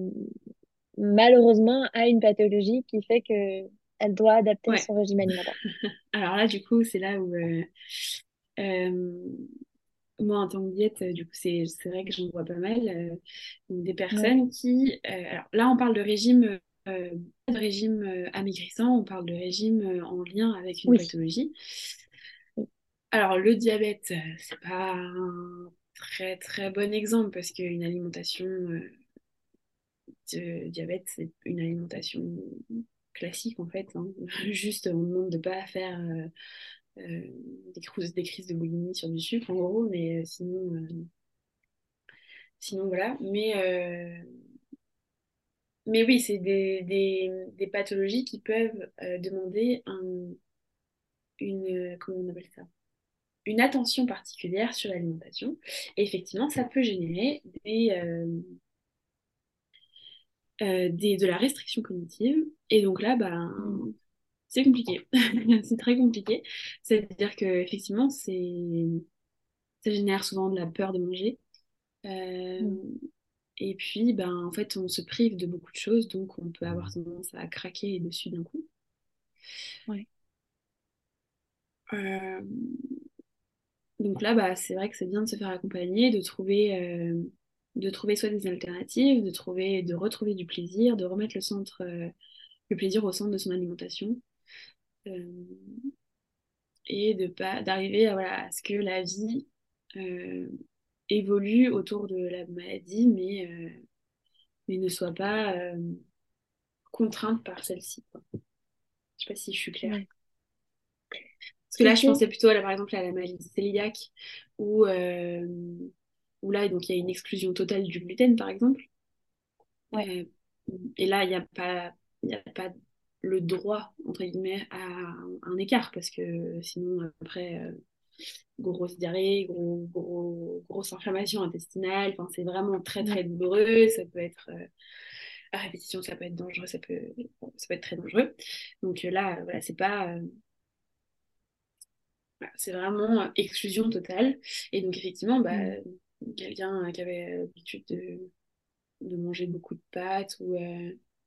malheureusement, a une pathologie qui fait que elle doit adapter son régime alimentaire. [LAUGHS] Alors là, du coup, c'est là où... moi, en tant que diète, du coup, c'est vrai que j'en vois pas mal. des personnes qui... alors là, on parle de régime euh, de régime euh, amaigrissant, on parle de régime euh, en lien avec une pathologie. Alors, le diabète, c'est pas un très très bon exemple parce qu'une alimentation de diabète, c'est une alimentation classique en fait. Hein. [LAUGHS] Juste, on demande de pas faire des, crises, des crises de boulimie sur du sucre en gros, mais sinon, sinon voilà. Mais mais oui, c'est des, des, pathologies qui peuvent euh, demander une, comment on appelle ça? Une attention particulière sur l'alimentation. Et effectivement, ça peut générer des, euh, euh, des, de la restriction cognitive. Et donc là, bah, c'est compliqué. [LAUGHS] c'est très compliqué. C'est-à-dire que effectivement, ça génère souvent de la peur de manger. Euh, mm. Et puis, ben, en fait, on se prive de beaucoup de choses, donc on peut avoir tendance à craquer dessus d'un coup. Ouais. Euh, donc là, bah, c'est vrai que c'est bien de se faire accompagner, de trouver, euh, de trouver soit des alternatives, de trouver, de retrouver du plaisir, de remettre le centre, le plaisir au centre de son alimentation. et de pas d'arriver à, voilà, à ce que la vie évolue autour de la maladie, mais, euh, mais ne soit pas euh, contrainte par celle-ci. Je sais pas si je suis claire. Parce que là, je pensais plutôt, à par exemple, à la maladie cœliaque, où, euh, où là, donc, il y a une exclusion totale du gluten, par exemple. et là, il n'y a, pas, a pas le droit, entre guillemets, à un écart, parce que sinon, après, grosse diarrhée, gros, gros, grosse inflammation intestinale. Enfin, c'est vraiment très très douloureux. Ça peut être euh, à répétition, ça peut être dangereux, ça peut, ça peut être très dangereux. Donc euh, là, voilà, c'est pas. Euh, c'est vraiment exclusion totale. Et donc, effectivement, bah, mm. quelqu'un qui avait l'habitude de, de, manger beaucoup de pâtes ou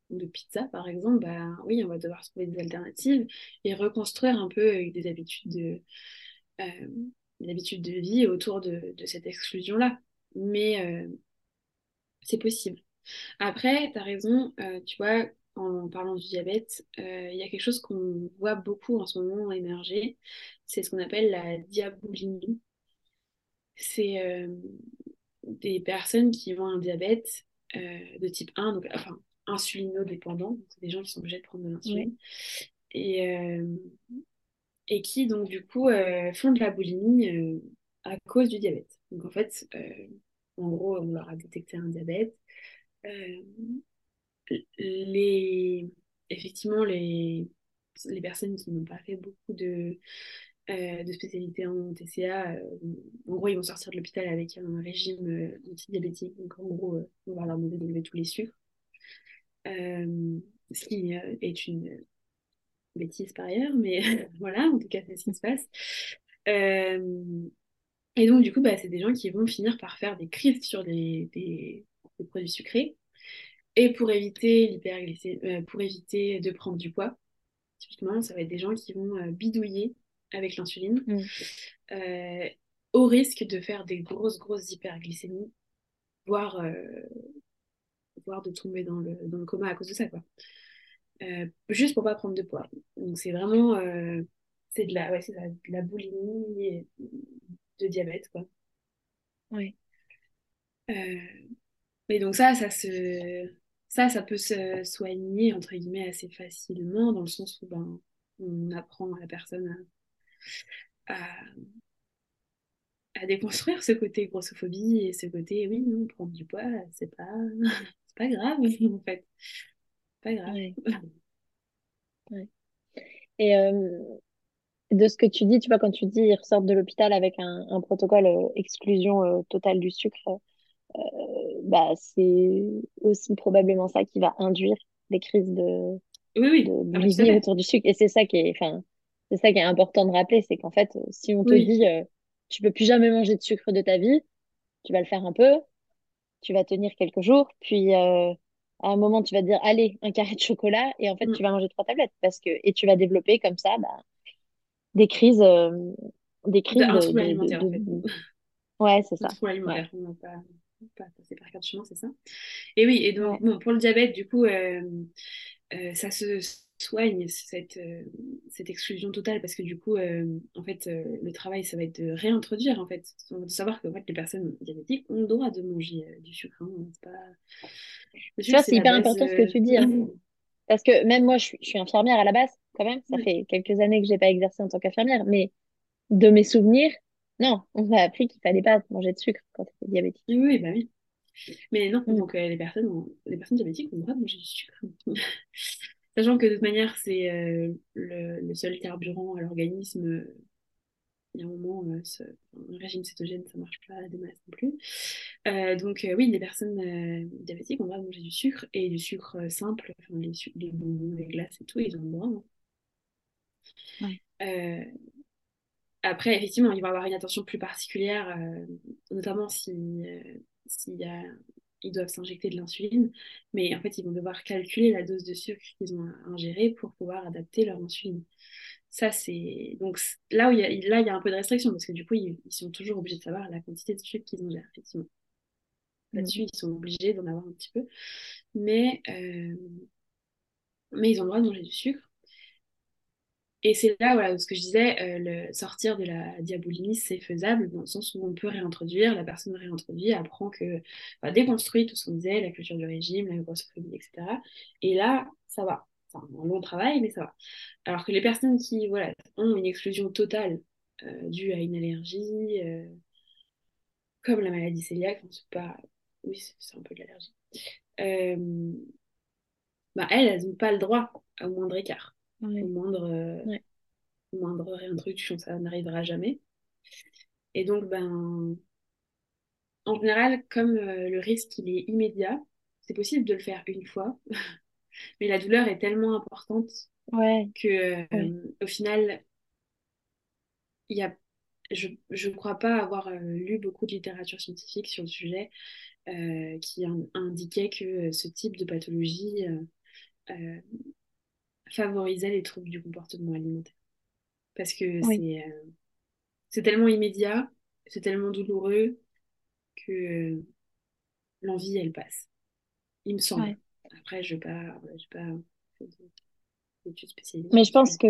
de pizza, par exemple, bah, oui, on va devoir trouver des alternatives et reconstruire un peu des habitudes de, euh, l'habitude de vie autour de, cette exclusion-là. Mais euh, c'est possible. Après, tu as raison, euh, tu vois, en parlant du diabète, il y a quelque chose qu'on voit beaucoup en ce moment émerger, c'est ce qu'on appelle la diaboulinie. C'est des personnes qui ont un diabète de type 1, donc enfin insulinodépendant, c'est des gens qui sont obligés de prendre de l'insuline. Et, et qui donc du coup euh, font de la boulimie euh, à cause du diabète. Donc en fait, euh, en gros, on leur a détecté un diabète. les... Effectivement, les... les personnes qui n'ont pas fait beaucoup de, de spécialité en TCA, en gros, ils vont sortir de l'hôpital avec un régime anti-diabétique. Donc en gros, on va leur demander d'enlever tous les sucres. ce qui est une bêtise par ailleurs, mais [LAUGHS] voilà, en tout cas, c'est ce qui se passe. Euh, et donc, du coup, bah, c'est des gens qui vont finir par faire des crises sur des, des, produits sucrés. Et pour éviter l'hyperglycémie, euh, pour éviter de prendre du poids, typiquement, ça va être des gens qui vont euh, bidouiller avec l'insuline, mm. au risque de faire des grosses, grosses hyperglycémies, voire, voire de tomber dans le, dans le coma à cause de ça, quoi. Euh, juste pour pas prendre de poids. Donc c'est vraiment euh, c'est de la ouais, c'est de la boulimie de diabète quoi. Oui. Euh, et donc ça ça se ça ça peut se soigner entre guillemets assez facilement dans le sens où ben on apprend à la personne à, à, déconstruire ce côté grossophobie et ce côté oui non prendre du poids c'est pas [LAUGHS] c'est pas grave en fait pas grave. [LAUGHS] Et euh, de ce que tu dis, tu vois, quand tu dis ils ressortent de l'hôpital avec un, protocole euh, exclusion euh, totale du sucre, bah, c'est aussi probablement ça qui va induire des crises de, oui, de ah, autour du sucre. Et c'est ça qui est, enfin, c'est ça qui est important de rappeler, c'est qu'en fait, si on te dit tu peux plus jamais manger de sucre de ta vie, tu vas le faire un peu, tu vas tenir quelques jours, puis à un moment, tu vas te dire, allez, un carré de chocolat, et en fait, tu mm. vas manger trois tablettes, parce que, et tu vas développer comme ça, bah, des crises, euh, des crises de, de, alimentaire, en fait. Ouais, c'est ça. alimentaire, on n'a pas, pas passé par quatre chemins, c'est ça. Et oui, et donc, bon, pour le diabète, du coup, euh, euh, ça se soigne cette, euh, cette exclusion totale parce que du coup, euh, en fait, euh, le travail, ça va être de réintroduire, en fait, de savoir que en fait, les personnes diabétiques ont le droit de manger du sucre. Hein, pas... C'est hyper important ce que tu dis. Hein. [CLEARS THROAT] Parce que même moi, je suis, je suis, infirmière à la base, quand même. Ça fait quelques années que je n'ai pas exercé en tant qu'infirmière. Mais de mes souvenirs, non, on m'a appris qu'il fallait pas manger de sucre quand tu étais diabétique. Oui, bah oui. Mais non, mm. donc les, personnes les personnes diabétiques ont le droit de manger du sucre. [LAUGHS] Sachant que de toute manière, c'est euh, le, seul carburant à l'organisme. Il y a un moment, euh, un régime cétogène, ça marche pas des masses non plus. Euh, donc oui, les personnes diabétiques ont le droit de manger du sucre et du sucre simple, enfin, les, les bonbons, les glaces et tout, ils ont le droit. Hein. après, effectivement, il va avoir une attention plus particulière, notamment si, s'il y a ils doivent s'injecter de l'insuline, mais en fait, ils vont devoir calculer la dose de sucre qu'ils ont ingérée pour pouvoir adapter leur insuline. Ça, c'est. Donc là, où il y a, là, il y a un peu de restriction, parce que du coup, ils, sont toujours obligés de savoir la quantité de sucre qu'ils ingèrent, effectivement. Là-dessus, mm. ils sont obligés d'en avoir un petit peu. Mais, euh, mais ils ont le droit de manger du sucre. Et c'est là, voilà, ce que je disais, euh, le sortir de la diabolimie, c'est faisable dans le sens où on peut réintroduire, la personne réintroduit, apprend que, bah, déconstruit tout ce qu'on disait, la culture du régime, la grossophobie, etc. Et là, ça va. C'est un long travail, mais ça va. Alors que les personnes qui, voilà, ont une exclusion totale euh, due à une allergie, euh, comme la maladie cœliaque, c'est pas, oui, c'est un peu de l'allergie. bah, elles, elles n'ont pas le droit au moindre écart au moindre, euh, moindre réintroduction, ça n'arrivera jamais. Et donc, ben, en général, comme euh, le risque il est immédiat, c'est possible de le faire une fois, [LAUGHS] mais la douleur est tellement importante que euh, au final, il y a, je ne crois pas avoir lu beaucoup de littérature scientifique sur le sujet qui indiquait que ce type de pathologie favorisait les troubles du comportement alimentaire. Parce que c'est euh, c'est tellement immédiat, c'est tellement douloureux que euh, l'envie, elle passe. Il me semble. Après, je ne vais pas, je pas Mais je pense que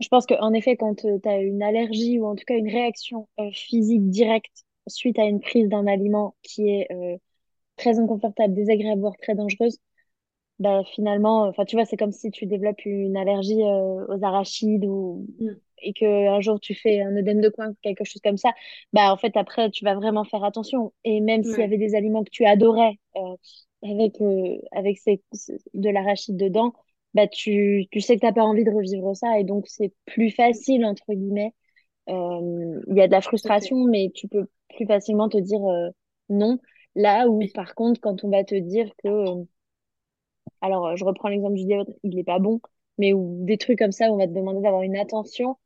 je pense qu'en effet, quand euh, tu as une allergie ou en tout cas une réaction physique directe suite à une prise d'un aliment qui est très inconfortable, désagréable, voire très dangereuse, bah, finalement, enfin, tu vois, c'est comme si tu développes une allergie euh, aux arachides ou mm. et que un jour tu fais un œdème de coin, quelque chose comme ça. Bah, en fait, après, tu vas vraiment faire attention. Et même s'il y avait des aliments que tu adorais euh, avec euh, avec ces, de l'arachide dedans, bah, tu, tu sais que t'as pas envie de revivre ça et donc c'est plus facile entre guillemets. Il y a de la frustration, mais tu peux plus facilement te dire non. Là où, par contre, quand on va te dire que alors euh, je reprends l'exemple du diabète, il n'est pas bon, mais ou des trucs comme ça où on va te demander d'avoir une attention,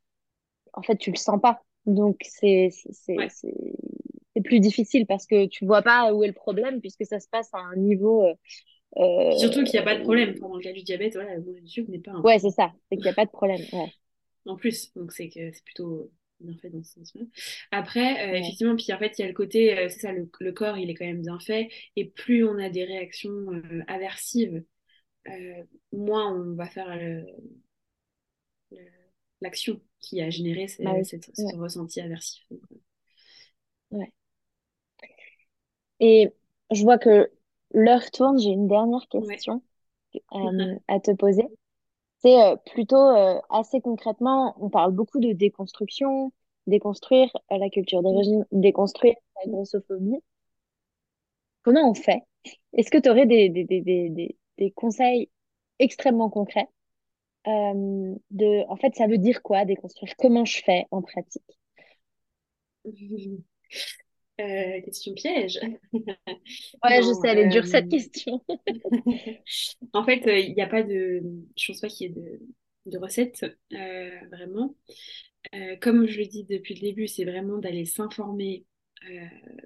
en fait, tu le sens pas. Donc, c'est c'est plus difficile parce que tu vois pas où est le problème puisque ça se passe à un niveau. Euh, euh Surtout qu'il n'y a pas de problème. Dans le cas du diabète, voilà, le sucre n'est pas un Ouais, c'est ça. C'est qu'il n'y a pas de problème. Ouais. [LAUGHS] En plus, donc c'est que c'est plutôt bien fait dans ce sens-là. Après, euh, effectivement, puis en fait, il y a le côté, c'est ça, le, le, corps, il est quand même bien fait. Et plus on a des réactions aversives euh, moins on va faire l'action qui a généré bah ce ressenti aversif. Euh. Ouais. Et je vois que l'heure tourne, j'ai une dernière question euh, [LAUGHS] à te poser. C'est plutôt assez concrètement, on parle beaucoup de déconstruction, déconstruire la culture des régimes, déconstruire la grossophobie. Comment on fait? Est-ce que tu aurais des, des, des, des conseils extrêmement concrets euh, de, en fait, ça veut dire quoi déconstruire? Comment je fais en pratique? Euh, Question piège. ouais, je sais, elle est dure cette euh, question. [LAUGHS] en fait, il n'y a pas de. Je pense pas qu'il y ait de, de recette, vraiment. comme je le dis depuis le début, c'est vraiment d'aller s'informer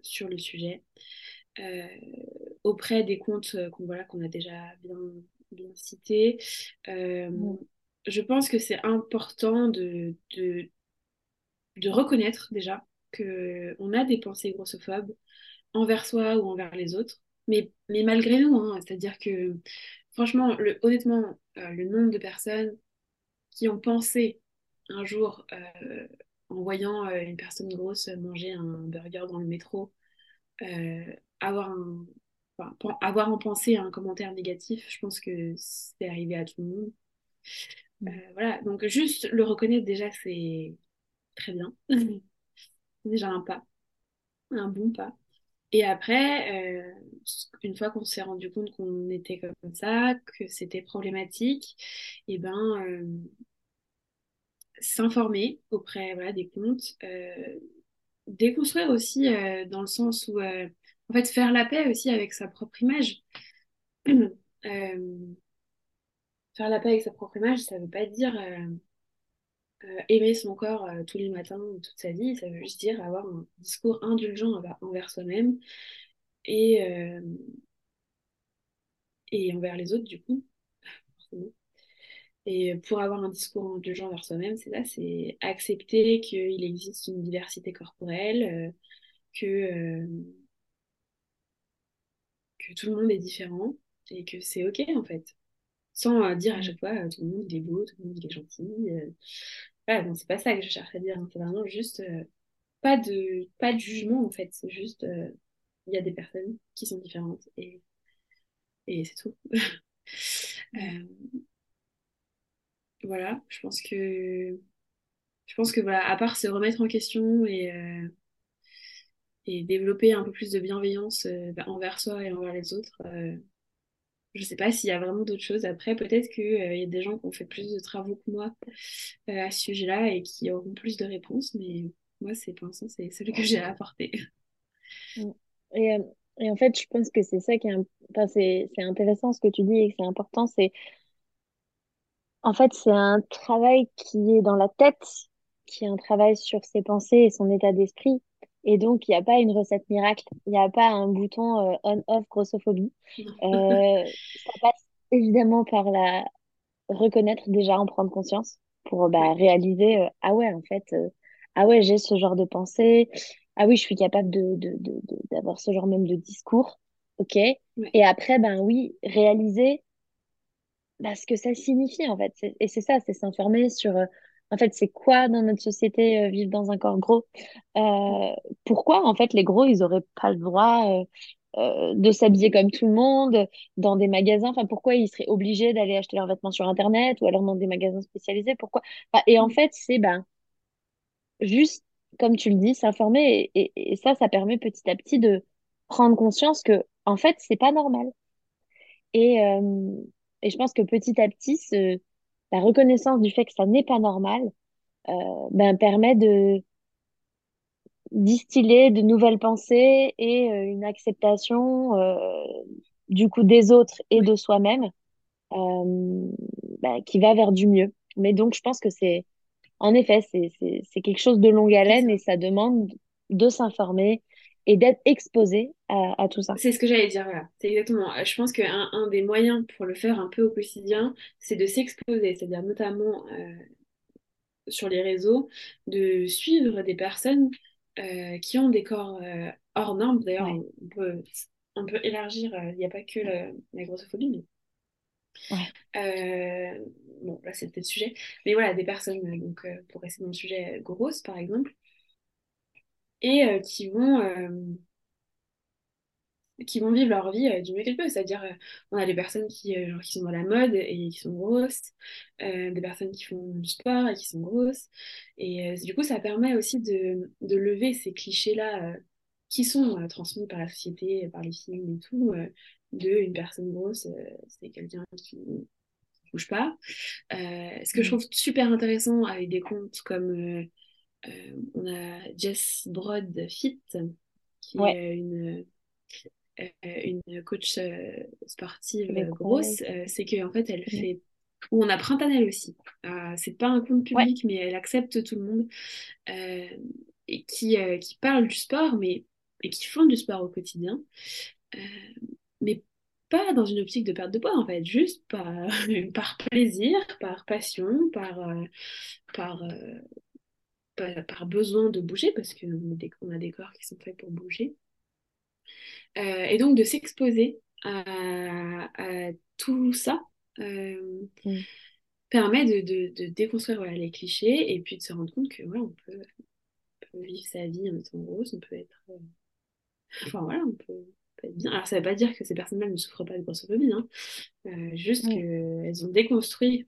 sur le sujet. Euh, auprès des comptes qu'on voilà, qu'on a déjà bien, bien cités. Euh, je pense que c'est important de, de, de, reconnaître déjà qu'on a des pensées grossophobes envers soi ou envers les autres, mais, mais malgré nous, hein, c'est-à-dire que franchement, le, honnêtement, euh, le nombre de personnes qui ont pensé un jour en voyant une personne grosse manger un burger dans le métro, avoir, un, avoir en pensée un commentaire négatif, je pense que c'est arrivé à tout le monde. Mm. Euh, voilà, donc juste le reconnaître déjà, c'est très bien. [LAUGHS] déjà un pas, un bon pas. Et après, euh, une fois qu'on s'est rendu compte qu'on était comme ça, que c'était problématique, et eh ben euh, s'informer auprès voilà, des comptes, déconstruire aussi dans le sens où en fait, faire la paix aussi avec sa propre image. [CLEARS THROAT] Euh, faire la paix avec sa propre image, ça ne veut pas dire euh, aimer son corps tous les matins, toute sa vie, ça veut juste dire avoir un discours indulgent envers, soi-même et, et envers les autres, du coup, Et pour avoir un discours indulgent envers soi-même, c'est ça, c'est accepter qu'il existe une diversité corporelle, que, que tout le monde est différent et que c'est ok en fait. Sans euh, dire à chaque fois euh, tout le monde il est beau, tout le monde il est gentil. Euh. Voilà, bon, c'est pas ça que je cherche à dire, hein. c'est vraiment juste pas, de, pas de jugement en fait, c'est juste il y a des personnes qui sont différentes et, et c'est tout. [LAUGHS] voilà, je pense que je pense que voilà, à part se remettre en question et, et développer un peu plus de bienveillance envers soi et envers les autres, je sais pas s'il y a vraiment d'autres choses. Après, peut-être qu'il euh, y a des gens qui ont fait plus de travaux que moi euh, à ce sujet-là et qui auront plus de réponses, mais moi, c'est pour l'instant, c'est celui que j'ai à apporter. Mm. Et, euh, et, en fait, je pense que c'est ça qui est, enfin, c'est, c'est intéressant ce que tu dis et que c'est important. C'est en fait, c'est un travail qui est dans la tête, qui est un travail sur ses pensées et son état d'esprit. Et donc, il n'y a pas une recette miracle, il n'y a pas un bouton euh, on-off grossophobie. [LAUGHS] Euh, ça passe évidemment par la reconnaître, déjà en prendre conscience pour bah, réaliser euh, ah ouais, en fait, ah ouais, j'ai ce genre de pensée, ah oui, je suis capable de, de, de, d'avoir ce genre même de discours. OK. Et après, ben oui, réaliser bah, ce que ça signifie, en fait. Et c'est ça, c'est s'informer sur en fait, c'est quoi dans notre société euh, vivre dans un corps gros? Euh, Pourquoi, en fait, les gros, ils n'auraient pas le droit euh, de s'habiller comme tout le monde dans des magasins? Enfin, pourquoi ils seraient obligés d'aller acheter leurs vêtements sur Internet ou alors dans des magasins spécialisés? Pourquoi? Et en fait, c'est ben, juste, comme tu le dis, s'informer. Et, ça, ça permet petit à petit de prendre conscience que, en fait, c'est pas normal. Et, et je pense que petit à petit, ce la reconnaissance du fait que ça n'est pas normal euh, ben, permet de distiller de nouvelles pensées et euh, une acceptation euh, du coup des autres et de soi-même ben, qui va vers du mieux. Mais donc je pense que c'est en effet c'est quelque chose de longue haleine et ça demande de s'informer et d'être exposé à, tout ça. C'est ce que j'allais dire, voilà. C'est exactement. Je pense qu'un un des moyens pour le faire un peu au quotidien, c'est de s'exposer, c'est-à-dire notamment euh, sur les réseaux, de suivre des personnes euh, qui ont des corps euh, hors normes. D'ailleurs, on, peut, on peut élargir, il n'y a pas que la, grossophobie, mais Ouais. bon, là, c'est peut-être le sujet. Mais voilà, des personnes, donc, pour rester dans le sujet grosse, par exemple, et euh, qui vont euh, qui vont vivre leur vie euh, du mieux qu'elles peuvent. C'est-à-dire, on a des personnes qui, genre, qui sont dans la mode et qui sont grosses, des personnes qui font du sport et qui sont grosses. Et du coup, ça permet aussi de, de lever ces clichés-là qui sont transmis par la société, par les films et tout, de une personne grosse, c'est quelqu'un qui ne bouge pas. ce que je mmh. trouve super intéressant avec des comptes comme on a Jess Broad Fit, qui est une, euh, une coach euh, sportive grosse. c'est qu'en en fait, elle fait ou on a Printanel aussi. c'est pas un compte public, mais elle accepte tout le monde et qui, qui parle du sport, mais et qui font du sport au quotidien, mais pas dans une optique de perte de poids en fait, juste par, [LAUGHS] par plaisir, par passion, par, par, par, besoin de bouger, parce qu'on a, a des corps qui sont faits pour bouger. Euh, et donc de s'exposer à, tout ça euh, mm. permet de, déconstruire voilà, les clichés et puis de se rendre compte que voilà, on, peut, vivre sa vie en étant grosse, on peut être... Euh, enfin voilà, on peut, bien. Alors, ça ne veut pas dire que ces personnes-là ne souffrent pas de grossophobie, hein. Euh, juste qu'elles ont déconstruit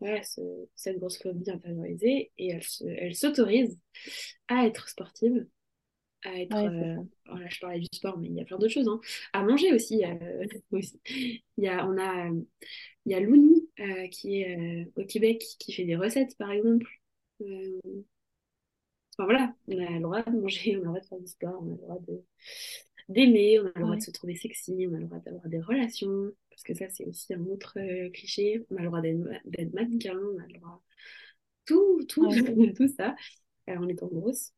cette grossophobie intériorisée et elles s'autorisent à être sportives, à être. Euh, voilà, je parlais du sport, mais il y a plein d'autres choses. Hein. À manger aussi. Euh, [LAUGHS] il y a, on a, il y a Louni qui est au Québec qui fait des recettes, par exemple. Enfin voilà, on a le droit de manger, on a le droit de faire du sport, on a le droit de d'aimer, on a le droit de se trouver sexy, on a le droit d'avoir des relations, parce que ça c'est aussi un autre euh, cliché, on a le droit d'être mannequin, on a le droit... tout, tout, [LAUGHS] tout ça en étant grosse.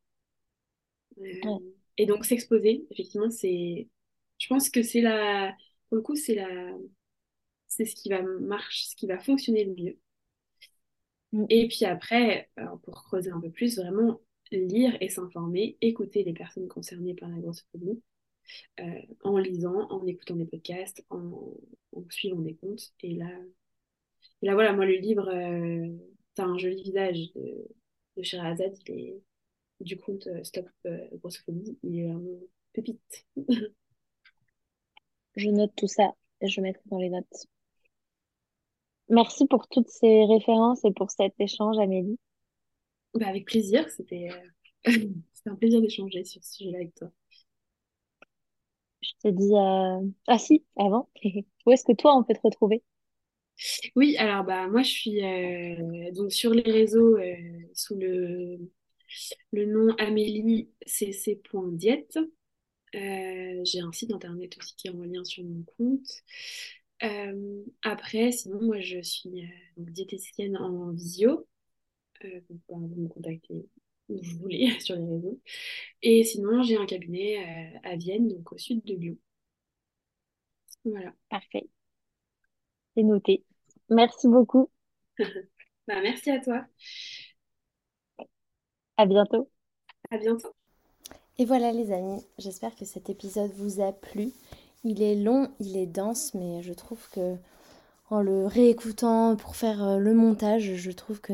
Et donc s'exposer, effectivement, c'est, je pense que c'est la, pour le coup, c'est la, c'est ce qui va marcher, ce qui va fonctionner le mieux. Mm. Et puis après, pour creuser un peu plus, vraiment lire et s'informer, écouter les personnes concernées par la grossophobie, euh, en lisant, en écoutant des podcasts, en, suivant des comptes. Et là, là voilà, moi le livre, euh, T'as un joli visage de, de Sherazade, il est du compte euh, Stop Grossophobie, il est vraiment pépite. [LAUGHS] je note tout ça et je mettrai dans les notes. Merci pour toutes ces références et pour cet échange, Amélie. Bah, avec plaisir, c'était [LAUGHS] un plaisir d'échanger sur ce sujet-là avec toi. Je te dis, euh... ah si, avant, [LAUGHS] où est-ce que toi on peut te retrouver? Oui, alors bah moi je suis euh, donc sur les réseaux euh, sous le, le nom Amélie cc.diète. Euh, j'ai un site internet aussi qui est en lien sur mon compte. Après, sinon, moi, je suis diététicienne en visio. Bah, vous me contactez où vous voulez [LAUGHS] sur les réseaux. Et sinon, j'ai un cabinet à Vienne, donc au sud de Lyon. Voilà. Parfait. C'est noté. Merci beaucoup. [LAUGHS] bah, merci à toi. À bientôt. À bientôt. Et voilà les amis, j'espère que cet épisode vous a plu. Il est long, il est dense, mais je trouve que en le réécoutant pour faire euh, le montage, je trouve que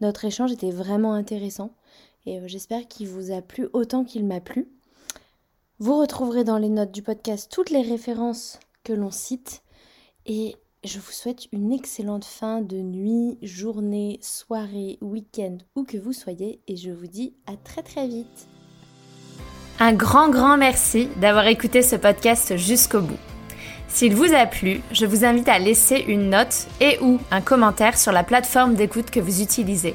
notre échange était vraiment intéressant. Euh, j'espère qu'il vous a plu autant qu'il m'a plu. Vous retrouverez dans les notes du podcast toutes les références que l'on cite. Et je vous souhaite une excellente fin de nuit, journée, soirée, week-end, où que vous soyez. Et je vous dis à très très vite. Un grand grand merci d'avoir écouté ce podcast jusqu'au bout. S'il vous a plu, je vous invite à laisser une note et ou un commentaire sur la plateforme d'écoute que vous utilisez.